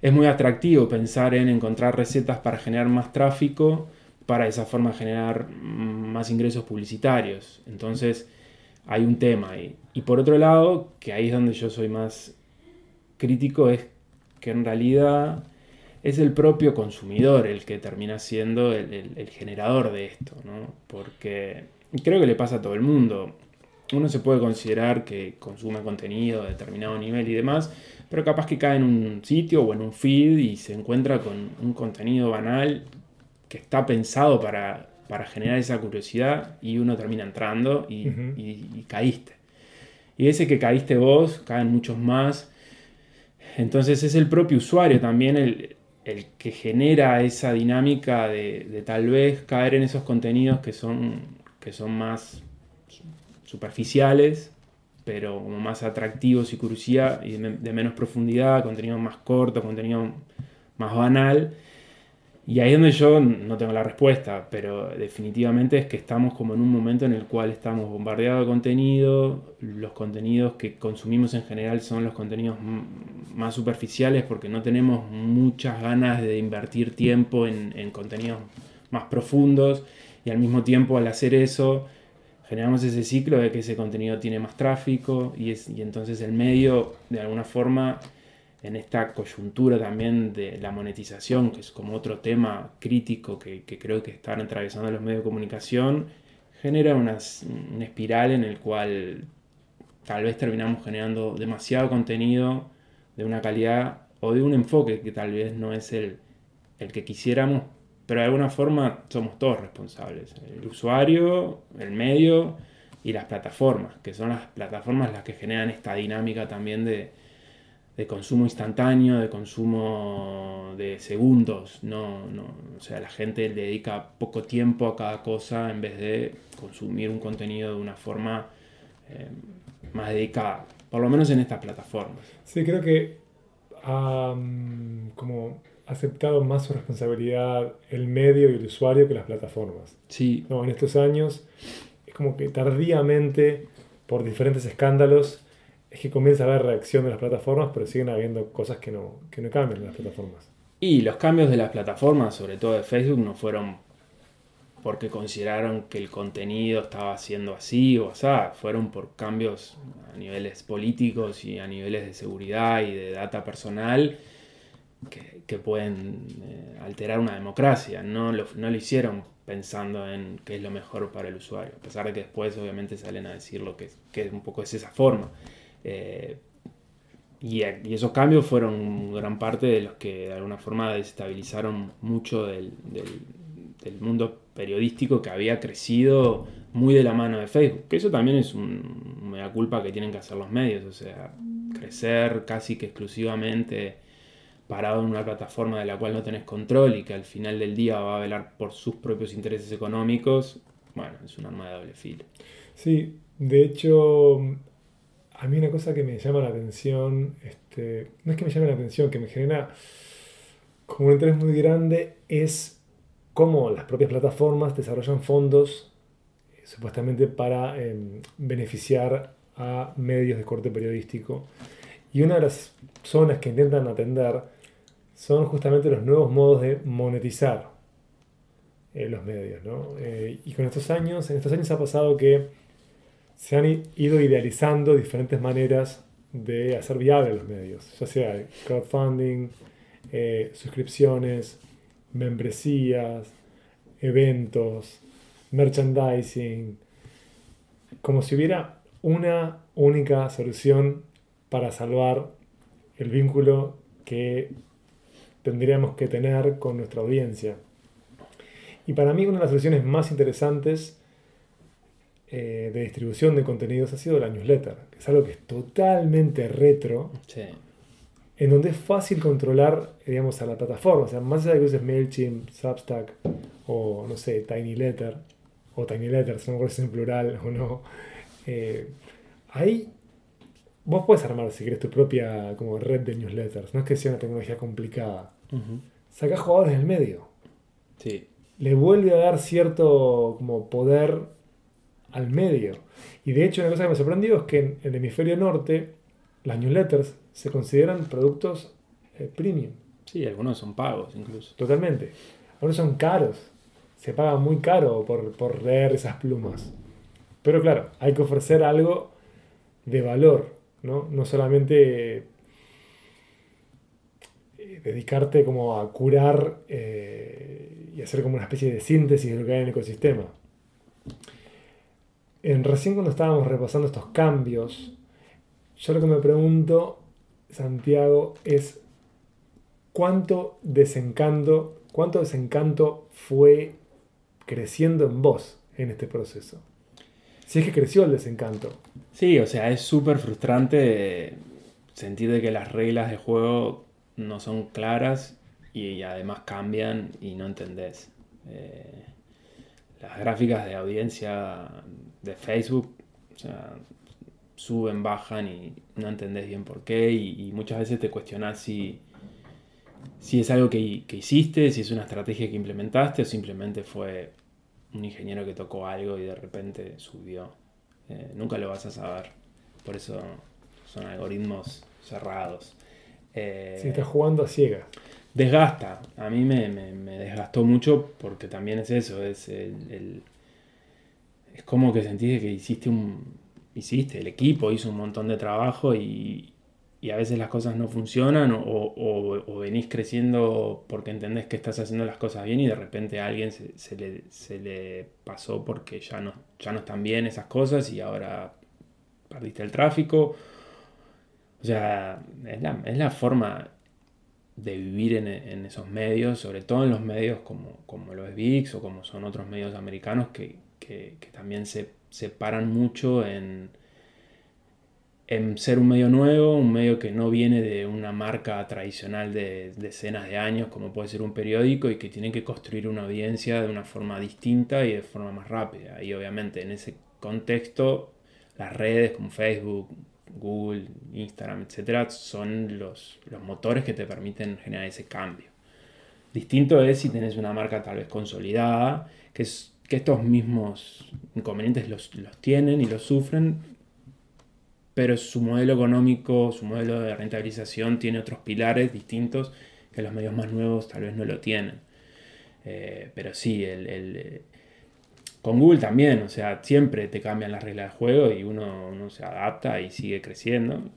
es muy atractivo pensar en encontrar recetas para generar más tráfico, para de esa forma generar mm, más ingresos publicitarios. Entonces hay un tema ahí. Y por otro lado, que ahí es donde yo soy más crítico, es que en realidad es el propio consumidor el que termina siendo el, generador de esto, ¿no? Porque creo que le pasa a todo el mundo. Uno se puede considerar que consume contenido de determinado nivel y demás, pero capaz que cae en un sitio o en un feed y se encuentra con un contenido banal que está pensado para, para generar esa curiosidad y uno termina entrando y, Ujú. y- y caíste. Y ese que caíste vos, caen muchos más. Entonces es el propio usuario también el, el que genera esa dinámica de, de tal vez caer en esos contenidos que son, que son más superficiales, pero como más atractivos y curiosidad y de, menos profundidad, contenido más corto, contenido más banal. Y ahí es donde yo no tengo la respuesta, pero definitivamente es que estamos como en un momento en el cual estamos bombardeados de contenido, los contenidos que consumimos en general son los contenidos más superficiales porque no tenemos muchas ganas de invertir tiempo en contenidos más profundos y al mismo tiempo al hacer eso generamos ese ciclo de que ese contenido tiene más tráfico y, es, y entonces el medio de alguna forma en esta coyuntura también de la monetización, que es como otro tema crítico que, creo que están atravesando los medios de comunicación, genera unas- una espiral en el cual tal vez terminamos generando demasiado contenido de una calidad o de un enfoque que tal vez no es el, el que quisiéramos, pero de alguna forma somos todos responsables, el usuario, el medio y las plataformas, que son las plataformas las que generan esta dinámica también de, consumo instantáneo, de consumo de segundos, no, no, o sea, la gente dedica poco tiempo a cada cosa en vez de consumir un contenido de una forma eh, más dedicada, por lo menos en estas plataformas. Sí, creo que como aceptado más su responsabilidad el medio y el usuario que las plataformas. Sí, No, en estos años es como que tardíamente, por diferentes escándalos, es que comienza a haber reacción de las plataformas, pero siguen habiendo cosas que no, que no cambian en las plataformas. Y los cambios de las plataformas, sobre todo de Facebook, no fueron porque consideraron que el contenido estaba siendo así o así, fueron por cambios a niveles políticos y a niveles de seguridad y de data personal que, pueden eh, alterar una democracia. No lo, no lo hicieron pensando en qué es lo mejor para el usuario, a pesar de que después obviamente salen a decir lo que, que un poco es esa forma. Eh, y, esos cambios fueron gran parte de los que de alguna forma desestabilizaron mucho del mundo periodístico que había crecido muy de la mano de Facebook. Que eso también es un, una culpa que tienen que hacer los medios, o sea, crecer casi que exclusivamente parado en una plataforma de la cual no tenés control y que al final del día va a velar por sus propios intereses económicos, bueno, es un arma de doble filo. Sí, de hecho, a mí una cosa que me llama la atención, este, no es que me llame la atención, que me genera como un interés muy grande, es cómo las propias plataformas desarrollan fondos eh, supuestamente para em, beneficiar a medios de corte periodístico. Y una de las zonas que intentan atender son justamente los nuevos modos de monetizar eh, los medios. ¿no? Eh, y con estos años, en estos años ha pasado que se han ido idealizando diferentes maneras de hacer viables los medios, ya sea crowdfunding, eh, suscripciones, membresías, eventos, merchandising, como si hubiera una única solución para salvar el vínculo que tendríamos que tener con nuestra audiencia. Y para mí una de las soluciones más interesantes eh, de distribución de contenidos ha sido la newsletter, que es algo que es totalmente retro, Sí. en donde es fácil controlar, digamos, a la plataforma. O sea, más allá de que uses MailChimp, Substack o, no sé, TinyLetter, o TinyLetters, no me acuerdo si es en plural o no, eh, ahí vos puedes armar, si querés, tu propia como red de newsletters. No es que sea una tecnología complicada. Sacás jugadores del medio. Sí. Le vuelve a dar cierto como poder al medio. Y de hecho, una cosa que me sorprendió es que en el hemisferio norte, las newsletters se consideran productos eh, premium. Sí, algunos son pagos incluso. Totalmente. Ahora son caros. Se paga muy caro por, por leer esas plumas. Pero claro, hay que ofrecer algo de valor, ¿no? No solamente dedicarte como a curar eh, y hacer como una especie de síntesis de lo que hay en el ecosistema. En, recién cuando estábamos repasando estos cambios, yo lo que me pregunto, Santiago, es cuánto desencanto, cuánto desencanto fue creciendo en vos en este proceso. Si es que creció el desencanto. Sí, o sea, es súper frustrante sentir de que las reglas de juego no son claras y además cambian y no entendés. Eh, las gráficas de audiencia de Facebook suben, bajan y no entendés bien por qué y, y muchas veces te cuestionás si, si es algo que, que hiciste, si es una estrategia que implementaste o simplemente fue un ingeniero que tocó algo y de repente subió. Eh, nunca lo vas a saber. Por eso son algoritmos cerrados. Eh, Si estás jugando a ciegas. desgasta. A mí me, me- me desgastó mucho porque también es eso. Es, el, el- es como que sentís que hiciste un. Hiciste, el equipo hizo un montón de trabajo y, y a veces las cosas no funcionan o, o- o venís creciendo porque entendés que estás haciendo las cosas bien y de repente a alguien se, se le, se le pasó porque ya no, ya no están bien esas cosas y ahora perdiste el tráfico. O sea, es la, es la forma de vivir en, en esos medios, sobre todo en los medios como, como lo es VIX o como son otros medios americanos que, que- también se separan mucho en, en ser un medio nuevo, un medio que no viene de una marca tradicional de decenas de años como puede ser un periódico y que tiene que construir una audiencia de una forma distinta y de forma más rápida. Y obviamente en ese contexto las redes como Facebook, Google, Instagram, etcétera, son los, los motores que te permiten generar ese cambio. Distinto es si tenés una marca tal vez consolidada, que, es, que estos mismos inconvenientes los, los tienen y los sufren, pero su modelo económico, su modelo de rentabilización tiene otros pilares distintos que los medios más nuevos tal vez no lo tienen. Eh, pero sí, el, el, con Google también, o sea, siempre te cambian las reglas del juego y uno, uno se adapta y sigue creciendo.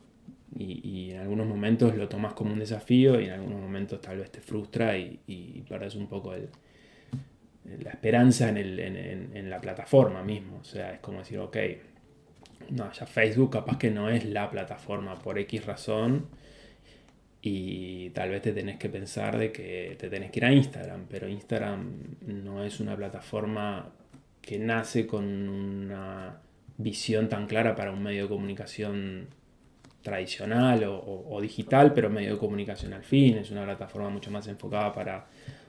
Y, y en algunos momentos lo tomas como un desafío y en algunos momentos tal vez te frustra y, y pierdes un poco el, la esperanza en, el- en- en- en la plataforma mismo. O sea, es como decir, ok, no, ya Facebook capaz que no es la plataforma por X razón y tal vez te tenés que pensar de que te tenés que ir a Instagram, pero Instagram no es una plataforma que nace con una visión tan clara para un medio de comunicación tradicional o, o- o digital, pero medio de comunicación al fin, es una plataforma mucho más enfocada para,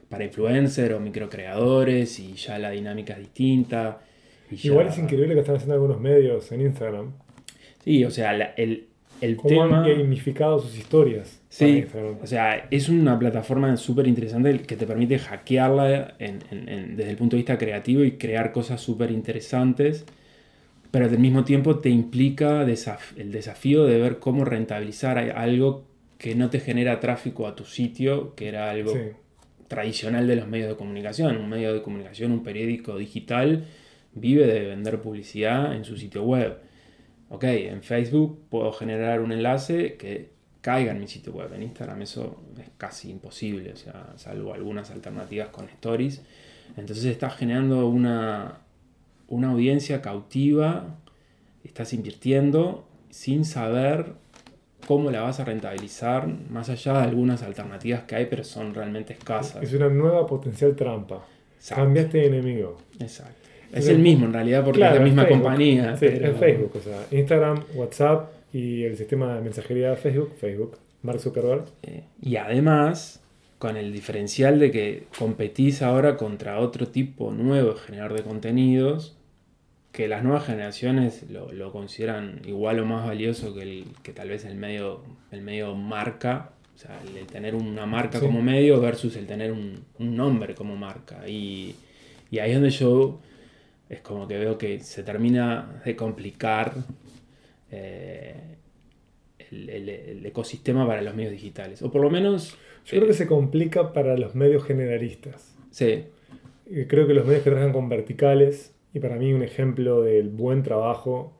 para influencers o microcreadores y ya la dinámica es distinta. y ya- Igual es increíble que están haciendo algunos medios en Instagram. Sí, o sea, la- el, el Cómo tema... han gamificado sus historias. Sí, o sea, es una plataforma súper interesante que te permite hackearla en- en- en- desde el punto de vista creativo y crear cosas súper interesantes, pero al mismo tiempo te implica desaf- el desafío de ver cómo rentabilizar algo que no te genera tráfico a tu sitio, que era algo Sí. tradicional de los medios de comunicación. Un medio de comunicación, un periódico digital, vive de vender publicidad en su sitio web. Ok, en Facebook puedo generar un enlace que caiga en mi sitio web. En Instagram eso es casi imposible, o sea, salvo algunas alternativas con stories. Entonces estás generando una, una audiencia cautiva, estás invirtiendo sin saber cómo la vas a rentabilizar, más allá de algunas alternativas que hay, pero son realmente escasas. Es una nueva potencial trampa. Exacto. Cambiaste de enemigo. Exacto. Es el mismo en realidad porque Claro, es la misma Facebook. compañía. Sí, pero- en Facebook. O sea, Instagram, WhatsApp y el sistema de mensajería de Facebook, Facebook. Mark Zuckerberg. Eh, y además, con el diferencial de que competís ahora contra otro tipo nuevo de generador de contenidos, que las nuevas generaciones lo, lo consideran igual o más valioso que, el, que tal vez el medio, el medio marca, o sea, el, el tener una marca Sí. como medio versus el tener un, un nombre como marca. Y, y ahí es donde yo es como que veo que se termina de complicar eh, el, el- el ecosistema para los medios digitales. O por lo menos, Yo creo que se complica para los medios generalistas. sí, Creo que los medios que trabajan con verticales, y para mí un ejemplo del buen trabajo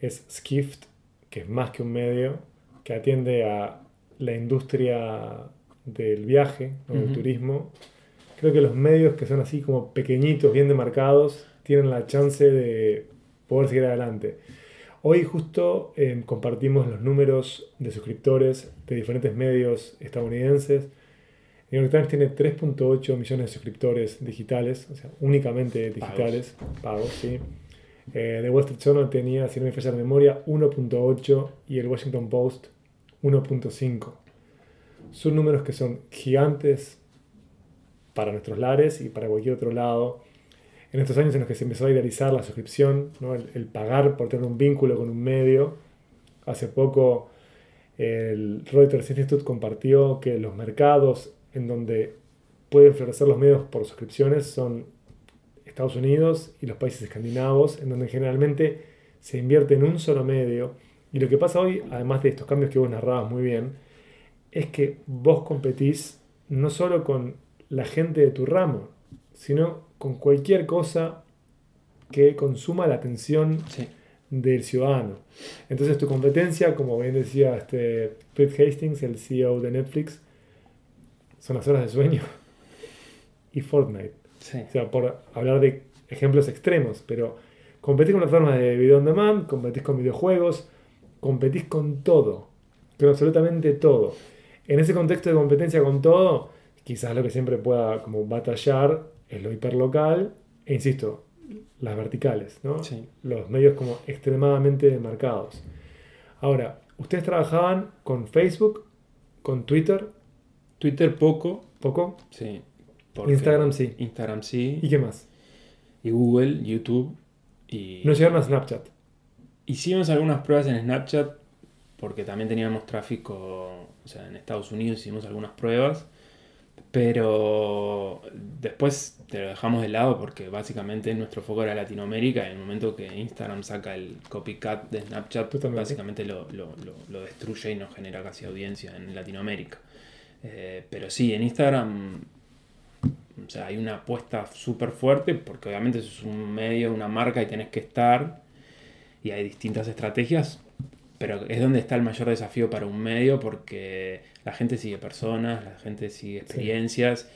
es Skift, que es más que un medio, que atiende a la industria del viaje, o del turismo. Creo que los medios que son así como pequeñitos, bien demarcados, tienen la chance de poder seguir adelante. Hoy justo eh, compartimos los números de suscriptores de diferentes medios estadounidenses. New York Times tiene 3.8 millones de suscriptores digitales, o sea, únicamente digitales, pagos, sí. Eh, The Wall Street Journal tenía, si no me falla la memoria, 1.8 y el Washington Post 1.5. Son números que son gigantes para nuestros lares y para cualquier otro lado. En estos años en los que se empezó a idealizar la suscripción, ¿no? el, el pagar por tener un vínculo con un medio, hace poco el Reuters Institute compartió que los mercados en donde pueden florecer los medios por suscripciones son Estados Unidos y los países escandinavos, en donde generalmente se invierte en un solo medio. Y lo que pasa hoy, además de estos cambios que vos narrabas muy bien, es que vos competís no solo con la gente de tu ramo, sino con cualquier cosa que consuma la atención sí. del ciudadano. Entonces tu competencia, como bien decía este Reed Hastings, el CEO de Netflix, son las horas de sueño y Fortnite. sí. O sea, por hablar de ejemplos extremos, pero competís con plataformas de video on demand, competís con videojuegos, competís con todo, con absolutamente todo. En ese contexto de competencia con todo, quizás lo que siempre pueda como batallar es lo hiperlocal, e insisto, las verticales, ¿no? Sí. Los medios como extremadamente demarcados. Ahora, ustedes trabajaban con Facebook, con Twitter, Twitter poco, poco, sí. Instagram sí. Instagram sí. ¿y qué más? Y Google, YouTube. Y, No llegaron a Snapchat. Hicimos algunas pruebas en Snapchat porque también teníamos tráfico, o sea, en Estados Unidos hicimos algunas pruebas, pero después te lo dejamos de lado porque básicamente nuestro foco era Latinoamérica y en el momento que Instagram saca el copycat de Snapchat, Totalmente. básicamente lo, lo- lo- lo destruye y no genera casi audiencia en Latinoamérica. Eh, pero sí, en Instagram o sea, hay una apuesta súper fuerte porque obviamente es un medio, una marca y tenés que estar y hay distintas estrategias, pero es donde está el mayor desafío para un medio porque la gente sigue personas, la gente sigue experiencias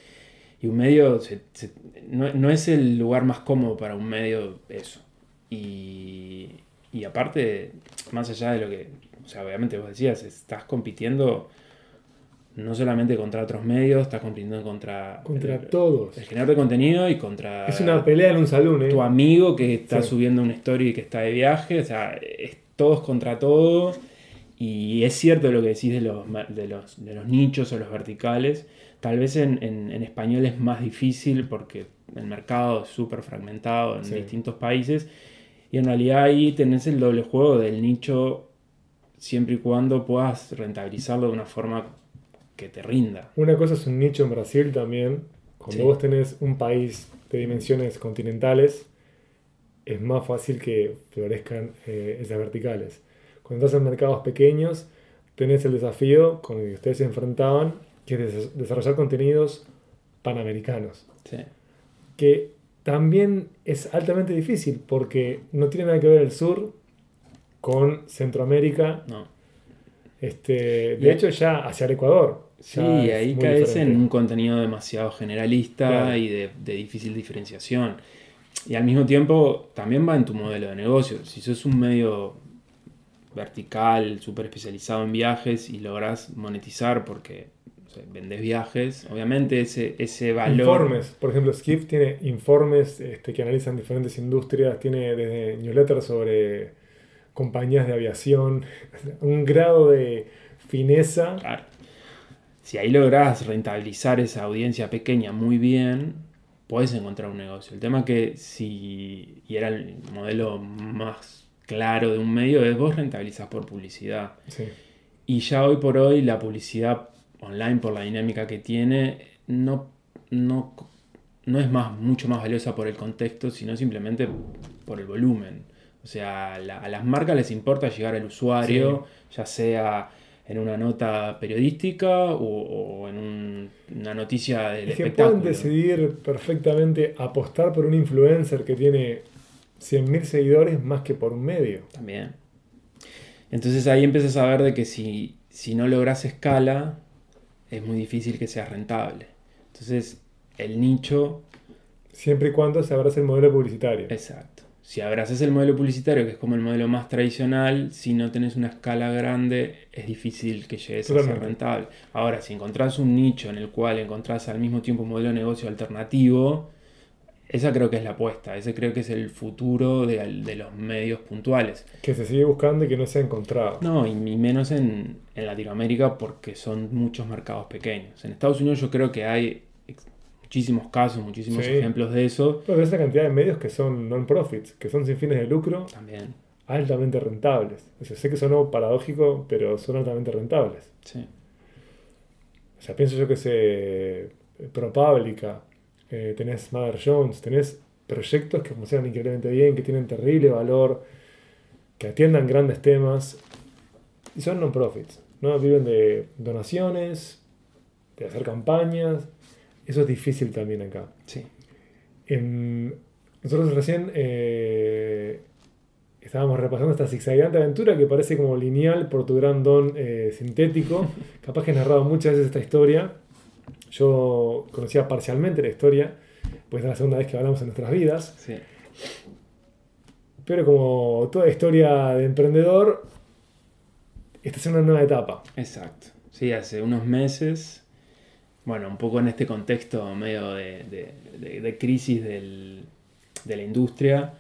Y un medio se- se- no, no es el lugar más cómodo para un medio eso. Y, y aparte, más allá de lo que, o sea, obviamente vos decías, estás compitiendo no solamente contra otros medios, estás compitiendo contra, Contra el, todos. el generador de contenido y contra Es una pelea en un salón, ¿eh? tu amigo que está Sí. subiendo una story y que está de viaje, o sea, es todos contra todos. Y es cierto lo que decís de los, de los, de los nichos o los verticales. Tal vez en, en- en español es más difícil porque el mercado es súper fragmentado en Sí. distintos países. Y en realidad ahí tenés el doble juego del nicho siempre y cuando puedas rentabilizarlo de una forma que te rinda. Una cosa es un nicho en Brasil también. Cuando Sí. vos tenés un país de dimensiones continentales, es más fácil que florezcan eh, esas verticales. Cuando estás en mercados pequeños, tenés el desafío con el que ustedes se enfrentaban, que es des- desarrollar contenidos panamericanos. Sí. Que también es altamente difícil porque no tiene nada que ver el sur con Centroamérica. No. Este, Y- de hecho, ya hacia el Ecuador. Sí, ahí caes diferente. en un contenido demasiado generalista Claro. y de, de difícil diferenciación. Y al mismo tiempo también va en tu modelo de negocio. Si sos un medio vertical, súper especializado en viajes y lográs monetizar porque sé, vendés viajes, obviamente ese, ese valor... Informes, por ejemplo, Skift tiene informes este, que analizan diferentes industrias, tiene desde newsletters sobre compañías de aviación, un grado de fineza. Claro. Si ahí lográs rentabilizar esa audiencia pequeña muy bien, puedes encontrar un negocio. El tema que si, y era el modelo más claro de un medio, es vos rentabilizás por publicidad. Sí. Y ya hoy por hoy la publicidad online, por la dinámica que tiene, no, no, no es más, mucho más valiosa por el contexto, sino simplemente por el volumen. O sea, la- a las marcas les importa llegar al usuario, ya sea en una nota periodística o, o en un- una noticia del Es que espectáculo. pueden decidir perfectamente apostar por un influencer que tiene 100.000 seguidores más que por un medio. También. Entonces ahí empiezas a ver de que si, si no logras escala, es muy difícil que sea rentable. Entonces, el nicho, Siempre y cuando se abrace el modelo publicitario. exacto. Si abrazas el modelo publicitario, que es como el modelo más tradicional, si no tenés una escala grande, es difícil que llegues a ser rentable. Ahora, si encontrás un nicho en el cual encontrás al mismo tiempo un modelo de negocio alternativo, esa creo que es la apuesta, ese creo que es el futuro de, de los medios puntuales. Que se sigue buscando y que no se ha encontrado. No, y, y menos en, en Latinoamérica porque son muchos mercados pequeños. En Estados Unidos yo creo que hay muchísimos casos, muchísimos Sí. ejemplos de eso. Pero esa cantidad de medios que son non-profits, que son sin fines de lucro, También, altamente rentables. O sea, sé que sonó paradójico, pero son altamente rentables. sí. O sea, pienso yo que se ProPublica, eh, tenés Mother Jones, tenés proyectos que funcionan increíblemente bien, que tienen terrible valor, que atiendan grandes temas y son non-profits, ¿no? Viven de donaciones, de hacer campañas. Eso es difícil también acá. Sí. En- nosotros recién eh, estábamos repasando esta zigzagueante aventura que parece como lineal por tu gran don eh, sintético. Capaz que he narrado muchas veces esta historia. Yo conocía parcialmente la historia, pues es la segunda vez que hablamos en nuestras vidas. Sí. Pero como toda historia de emprendedor, esta es una nueva etapa. Exacto. Sí, hace unos meses, bueno, un poco en este contexto medio de, de- de- de crisis del- de la industria,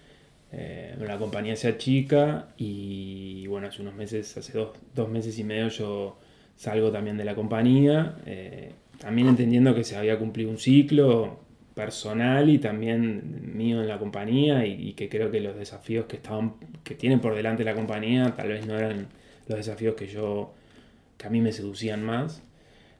eh, la compañía se achica y bueno, hace unos meses, hace dos, dos meses y medio yo salgo también de la compañía, eh, también entendiendo que se había cumplido un ciclo personal y también mío en la compañía y, y que creo que los desafíos que estaban que tiene por delante la compañía tal vez no eran los desafíos que yo que a mí me seducían más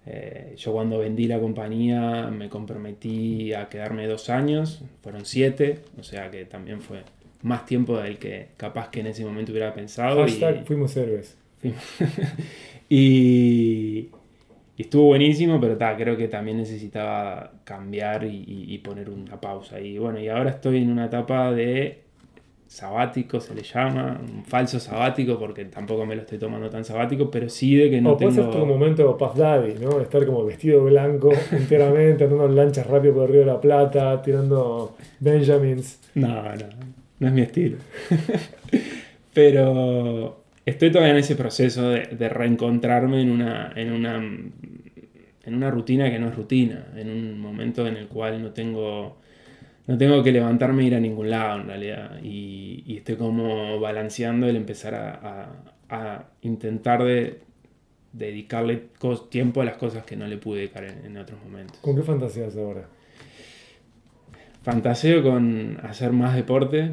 Eh, yo cuando vendí la compañía me comprometí a quedarme dos años fueron siete o sea que también fue más tiempo del que capaz que en ese momento hubiera pensado y- fuimos héroes. y, y estuvo buenísimo, pero ta, creo que también necesitaba cambiar y- y poner una pausa. Y bueno, y ahora estoy en una etapa de sabático se le llama, un falso sabático porque tampoco me lo estoy tomando tan sabático, pero sí de que no o puede tengo... ser tu momento Puff Daddy, ¿no? Estar como vestido blanco enteramente, andando en lanchas rápido por el Río de la Plata, tirando Benjamins. No, no, no es mi estilo. Pero estoy todavía en ese proceso de, de reencontrarme en una, en, una, en una rutina que no es rutina, en un momento en el cual no tengo, no tengo que levantarme e ir a ningún lado en realidad. Y, y estoy como balanceando el empezar a, a- a intentar de dedicarle tiempo a las cosas que no le pude dedicar en, en otros momentos. ¿Con qué fantasías ahora? Fantaseo con hacer más deporte.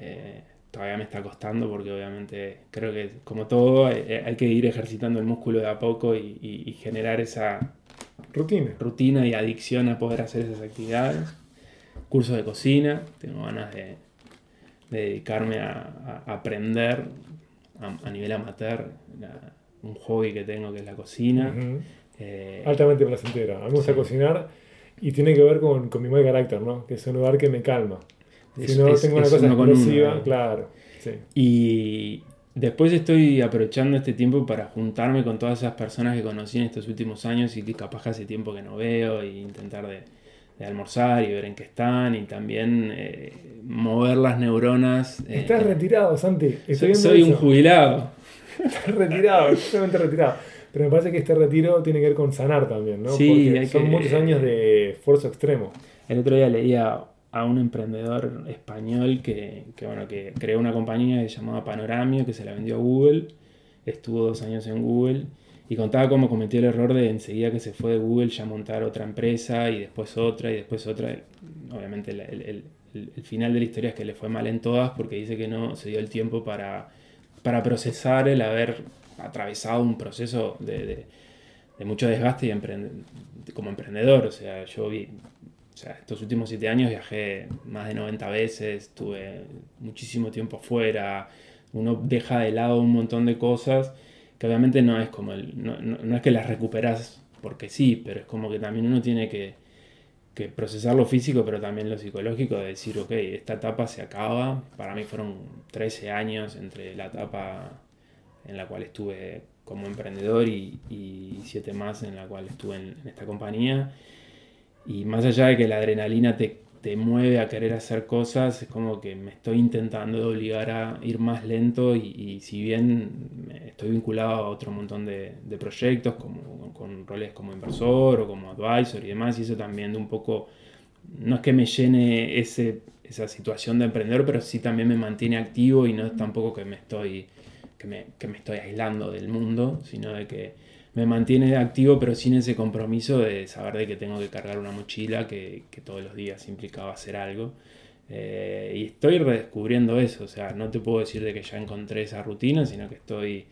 Eh, todavía me está costando porque obviamente creo que como todo hay, hay que ir ejercitando el músculo de a poco y, y- y generar esa Rutina. rutina y adicción a poder hacer esas actividades. Curso de cocina, tengo ganas de, de dedicarme a, a aprender a, a nivel amateur, la- un hobby que tengo que es la cocina. Ujú. Eh, Altamente placentera. A mí me gusta Sí. cocinar y tiene que ver con, con mi mal carácter, ¿no? Que es un lugar que me calma. Si no es- tengo una cosa uno uno, claro. Sí. Y después estoy aprovechando este tiempo para juntarme con todas esas personas que conocí en estos últimos años y que capaz hace tiempo que no veo e intentar de, de almorzar y ver en qué están y también eh, mover las neuronas. eh, Estás retirado, Santi. Estoy soy, un jubilado. Estás retirado, totalmente retirado. Pero me parece que este retiro tiene que ver con sanar también, ¿no? Sí, Porque hay son que- muchos años de esfuerzo extremo. El otro día leía a un emprendedor español que, que, bueno, que creó una compañía que se llamaba Panoramio, que se la vendió a Google, estuvo dos años en Google y contaba cómo cometió el error de enseguida que se fue de Google ya montar otra empresa y después otra y después otra. Obviamente el, el- final de la historia es que le fue mal en todas porque dice que no se dio el tiempo para, para procesar el haber atravesado un proceso de, de- mucho desgaste y emprende- como emprendedor. O sea, yo vi, o sea, estos últimos siete años viajé más de 90 veces, tuve muchísimo tiempo fuera, uno deja de lado un montón de cosas que obviamente no es como el, no, no- no es que las recuperas porque sí, pero es como que también uno tiene que, que procesar lo físico, pero también lo psicológico, de decir, ok, esta etapa se acaba. Para mí fueron 13 años entre la etapa en la cual estuve como emprendedor y, y siete más en la cual estuve en, en esta compañía. Y más allá de que la adrenalina te, te mueve a querer hacer cosas, es como que me estoy intentando obligar a ir más lento y, y si bien estoy vinculado a otro montón de, de proyectos como, con roles como inversor o como advisor y demás, y eso también de un poco, no es que me llene ese, esa situación de emprendedor, pero sí también me mantiene activo y no es tampoco que me estoy, que me, que me estoy aislando del mundo, sino de que me mantiene activo, pero sin ese compromiso de saber de que tengo que cargar una mochila que, que todos los días implicaba hacer algo. Eh, y estoy redescubriendo eso, o sea, no te puedo decir de que ya encontré esa rutina, sino que estoy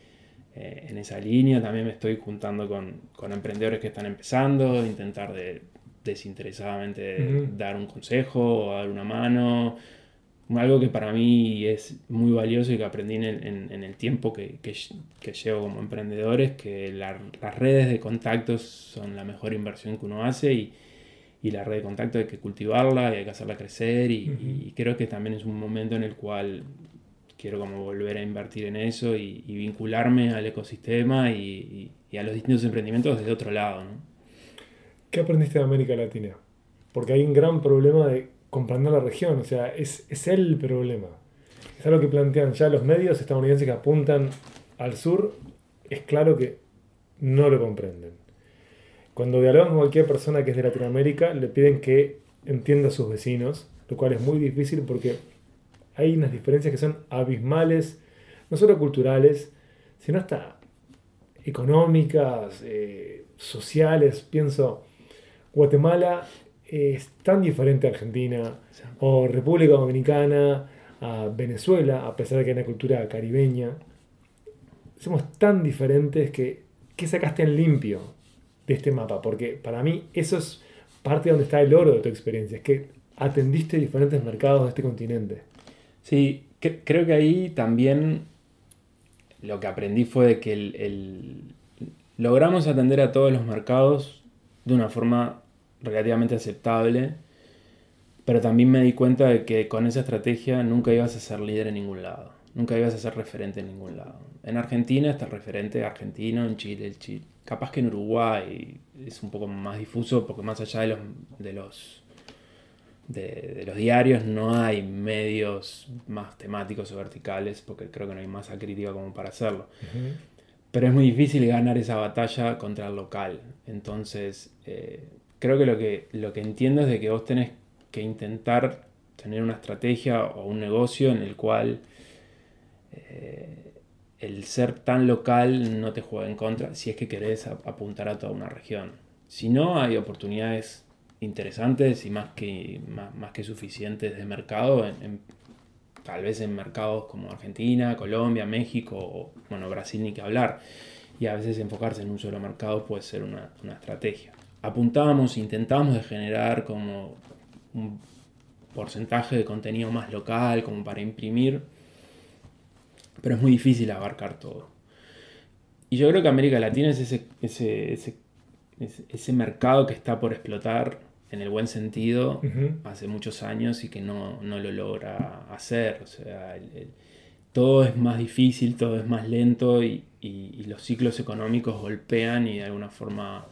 eh, en esa línea. También me estoy juntando con, con emprendedores que están empezando, intentar de desinteresadamente dar un consejo o dar una mano. Algo que para mí es muy valioso y que aprendí en el, en- en el tiempo que, que, que llevo como emprendedor es que la- las redes de contactos son la mejor inversión que uno hace y, y la red de contactos hay que cultivarla y hay que hacerla crecer y, creo que también es un momento en el cual quiero como volver a invertir en eso y, y vincularme al ecosistema y, a los distintos emprendimientos desde otro lado. ¿no? ¿Qué aprendiste de América Latina? Porque hay un gran problema de comprender la región, o sea, es, es el problema. Es algo que plantean ya los medios estadounidenses que apuntan al sur, es claro que no lo comprenden. Cuando dialogan con cualquier persona que es de Latinoamérica, le piden que entienda a sus vecinos, lo cual es muy difícil porque hay unas diferencias que son abismales, no solo culturales, sino hasta económicas, eh, sociales. Pienso, Guatemala es tan diferente a Argentina o República Dominicana, a Venezuela, a pesar de que hay una cultura caribeña. Somos tan diferentes que, ¿qué sacaste en limpio de este mapa? Porque para mí eso es parte de donde está el oro de tu experiencia, es que atendiste diferentes mercados de este continente. Sí, cre- creo que ahí también lo que aprendí fue de que el, el- logramos atender a todos los mercados de una forma relativamente aceptable, Pero también me di cuenta de que con esa estrategia nunca ibas a ser líder en ningún lado. Nunca ibas a ser referente en ningún lado. En Argentina está el referente argentino, en Chile el Chile. Capaz que en Uruguay es un poco más difuso porque más allá de los, de los, de, de los diarios no hay medios más temáticos o verticales porque creo que no hay masa crítica como para hacerlo. Pero es muy difícil ganar esa batalla contra el local. Entonces, eh, creo que lo, que lo que entiendo es de que vos tenés que intentar tener una estrategia o un negocio en el cual eh, el ser tan local no te juega en contra si es que querés ap- apuntar a toda una región. Si no, hay oportunidades interesantes y más que, más, más que suficientes de mercado, en- tal vez en mercados como Argentina, Colombia, México, o, bueno, Brasil ni que hablar. Y a veces enfocarse en un solo mercado puede ser una, una estrategia. Apuntábamos, intentábamos de generar como un porcentaje de contenido más local, como para imprimir, pero es muy difícil abarcar todo. Y yo creo que América Latina es ese, ese, ese, ese- mercado que está por explotar en el buen sentido hace muchos años y que no, no lo logra hacer. O sea, el- el- todo es más difícil, todo es más lento y, y- y los ciclos económicos golpean y de alguna forma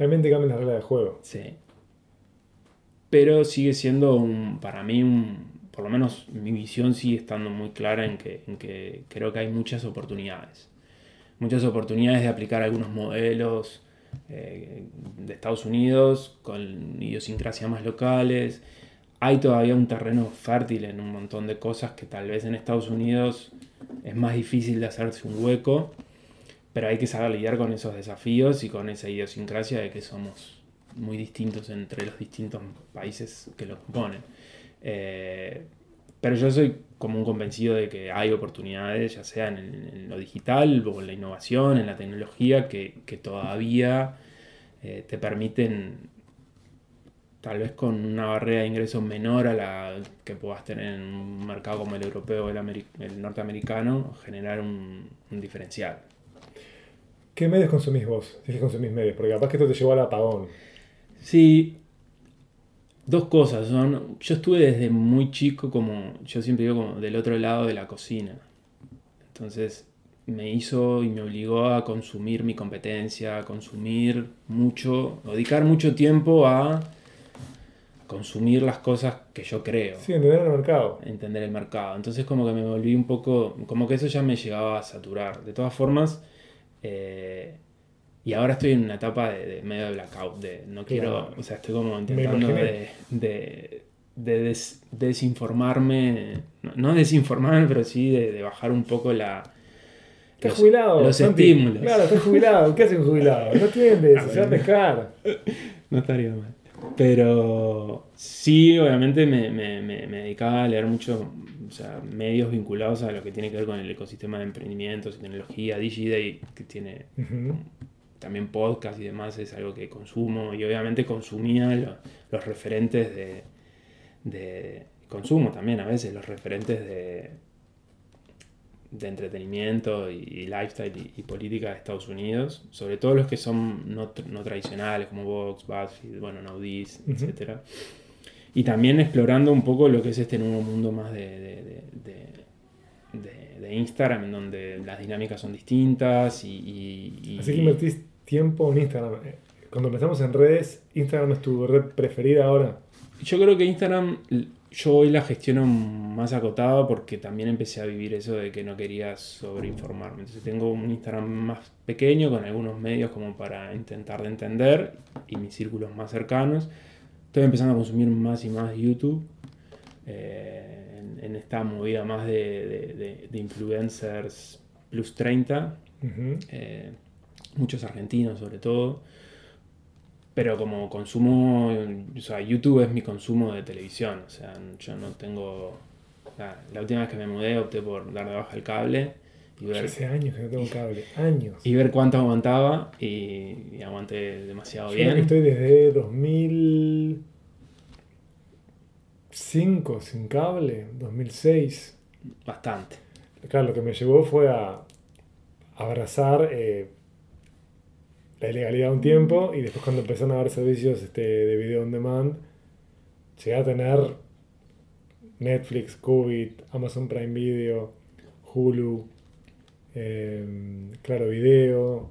Realmente cambian las reglas de juego. Sí. Pero sigue siendo un, para mí, un, por lo menos mi visión sigue estando muy clara en que, en que creo que hay muchas oportunidades. Muchas oportunidades de aplicar algunos modelos eh, de Estados Unidos con idiosincrasias más locales. Hay todavía un terreno fértil en un montón de cosas que tal vez en Estados Unidos es más difícil de hacerse un hueco, pero hay que saber lidiar con esos desafíos y con esa idiosincrasia de que somos muy distintos entre los distintos países que lo componen. Eh, pero yo soy como un convencido de que hay oportunidades, ya sea en, lo digital o en la innovación, en la tecnología, que, que todavía eh, te permiten, tal vez con una barrera de ingresos menor a la que puedas tener en un mercado como el europeo o el, el norteamericano, generar un diferencial. ¿Qué medios consumís vos? Si consumís medios, porque capaz que esto te llevó al apagón. Sí, dos cosas son. Yo estuve desde muy chico como, yo siempre digo como del otro lado de la cocina. Entonces me hizo y me obligó a consumir mi competencia, a consumir mucho, a dedicar mucho tiempo a consumir las cosas que yo creo Sí, entender el mercado. entender el mercado. Entonces como que me volví un poco, como que eso ya me llegaba a saturar. De todas formas, eh, y ahora estoy en una etapa de, de medio de blackout, de no quiero, Claro. o sea, estoy como intentando de, de- de des- desinformarme, no, no desinformarme, pero sí de, bajar un poco la... Estás los- jubilado. Los Santi. estímulos. Claro, estás jubilado. ¿Qué hace un jubilado? No atiende, Ah, se va a pescar. No estaría mal. Pero sí, obviamente me, me- me- me dedicaba a leer mucho, o sea, medios vinculados a lo que tiene que ver con el ecosistema de emprendimientos y tecnología. DigiDay, que tiene también podcast y demás, es algo que consumo. Y obviamente consumía lo- los referentes de, de- Consumo también a veces los referentes de, de entretenimiento y, y lifestyle y, y política de Estados Unidos, sobre todo los que son no, no tradicionales como Vox, BuzzFeed, bueno, Naudis, Ujú. etcétera. Y también explorando un poco lo que es este nuevo mundo más de, de, de- de- Instagram, en donde las dinámicas son distintas y... y- y- Así que invertís tiempo en Instagram. Eh, Cuando empezamos en redes, Instagram es tu red preferida ahora. Yo creo que Instagram yo hoy la gestiono más acotada porque también empecé a vivir eso de que no quería sobreinformarme. Entonces tengo un Instagram más pequeño con algunos medios como para intentar de entender y mis círculos más cercanos. Estoy empezando a consumir más y más YouTube eh, en, en esta movida más de, de- de- de influencers plus 30 Ujú. eh, muchos argentinos sobre todo. Pero como consumo, o sea, YouTube es mi consumo de televisión, o sea, yo no tengo... La, la última vez que me mudé opté por dar de baja el cable y ver, hace años que no tengo cable. Años. y ver cuánto aguantaba y, y aguanté demasiado Yo creo que bien. estoy desde 2005 sin cable, 2006. Bastante. Claro, lo que me llevó fue a abrazar eh, la ilegalidad un tiempo y después cuando empezaron a haber servicios este, de video on demand, llegué a tener Netflix, Qubit, Amazon Prime Video, Hulu, eh, Claro Video,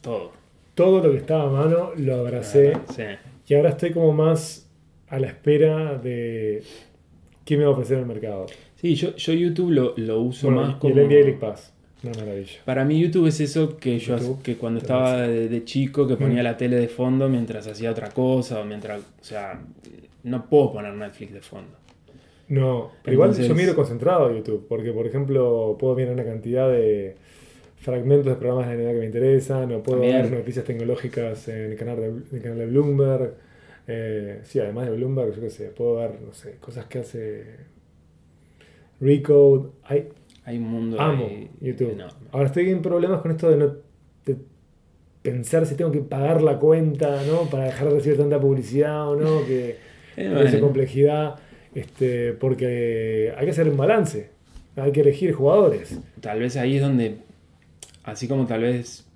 Todo. todo lo que estaba a mano lo abracé Sí. y ahora estoy como más a la espera de qué me va a ofrecer el mercado. Sí, yo, yo YouTube lo, lo uso Bueno, más y como... el NBA League Pass, una maravilla. Para mí YouTube es eso que yo YouTube, que cuando estaba de, de chico que ponía Mm. la tele de fondo mientras hacía otra cosa o mientras, o sea, no puedo poner Netflix de fondo. No, pero igual Entonces- yo miro concentrado a YouTube, porque por ejemplo puedo mirar una cantidad de fragmentos de programas de la que me interesan, o puedo ver noticias tecnológicas en el canal de, el canal de Bloomberg. Eh, sí, además de Bloomberg, yo qué sé, puedo ver, no sé, cosas que hace Recode. Hay, Hay un mundo amo YouTube. Ahora estoy en problemas con esto de no de pensar si tengo que pagar la cuenta, ¿no? Para dejar de recibir tanta publicidad o no, que Eh, esa complejidad, este, porque hay que hacer un balance, hay que elegir jugadores. Tal vez ahí es donde, así como tal vez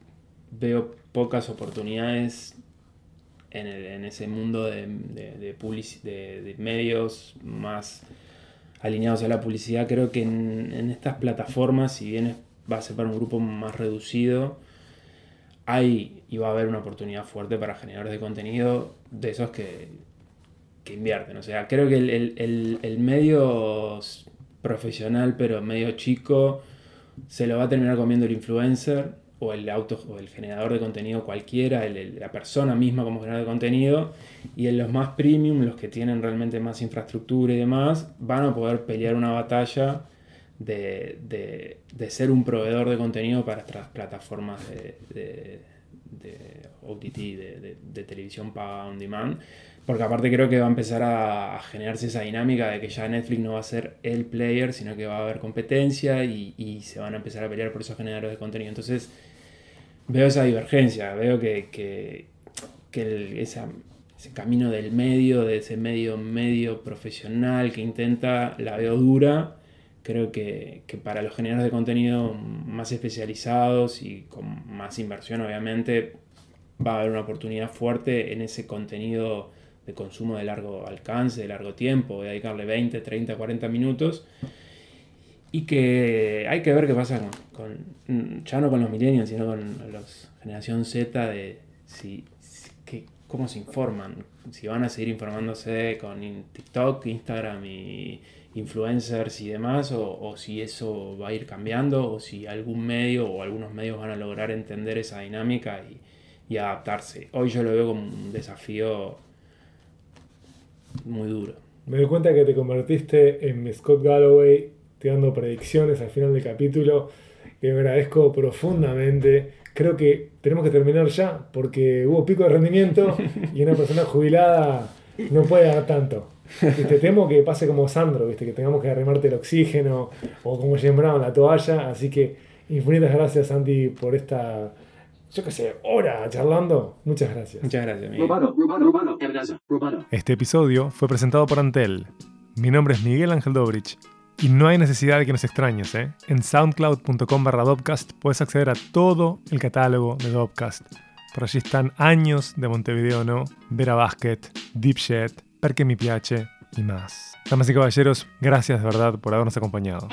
veo pocas oportunidades en, en ese mundo de, de- de de- medios más alineados a la publicidad, creo que en, en estas plataformas, si bien va a ser para un grupo más reducido, hay y va a haber una oportunidad fuerte para generadores de contenido de esos que, que invierten. O sea, creo que el, el- el- el medio profesional, pero medio chico, se lo va a terminar comiendo el influencer o el auto o el generador de contenido cualquiera, la persona misma como generador de contenido. Y en los más premium, los que tienen realmente más infraestructura y demás, van a poder pelear una batalla de, de- de ser un proveedor de contenido para estas plataformas de, de- de OTT, de, de- de televisión paga on demand. Porque aparte creo que va a empezar a, generarse esa dinámica de que ya Netflix no va a ser el player, sino que va a haber competencia y, se van a empezar a pelear por esos generadores de contenido. Entonces veo esa divergencia, veo que, que, ese camino del medio, de ese medio medio profesional que intenta, la veo dura. Creo que, que para los generadores de contenido más especializados y con más inversión, obviamente, va a haber una oportunidad fuerte en ese contenido de consumo de largo alcance, de largo tiempo, voy a dedicarle 20, 30, 40 minutos. Y que hay que ver qué pasa con, con- ya no con los millennials, sino con los generación Z, de si, si- cómo se informan, si van a seguir informándose con TikTok, Instagram y influencers y demás, o, o si eso va a ir cambiando, o si algún medio o algunos medios van a lograr entender esa dinámica y, y adaptarse. Hoy yo lo veo como un desafío muy duro. Me doy cuenta que te convertiste en Scott Galloway, te dando predicciones al final del capítulo. Te agradezco profundamente. Creo que tenemos que terminar ya porque hubo pico de rendimiento y una persona jubilada no puede dar tanto. Te temo que pase como Sandro, ¿viste? que tengamos que arrimarte el oxígeno o como Brown la toalla. Así que infinitas gracias, Santi, por esta, yo qué sé, hora charlando. Muchas gracias. Muchas gracias, Miguel. Robado, robado, robado, amenaza, robado. Este episodio fue presentado por Antel. Mi nombre es Miguel Ángel Dobrich. Y no hay necesidad de que nos extrañes, ¿eh? En soundcloud.com barra Dopcast puedes acceder a todo el catálogo de Dopcast. Por allí están años de Montevideo No, Vera Basket, Deepshed, Perque Mi Piace y más. Damas y caballeros, gracias de verdad por habernos acompañado.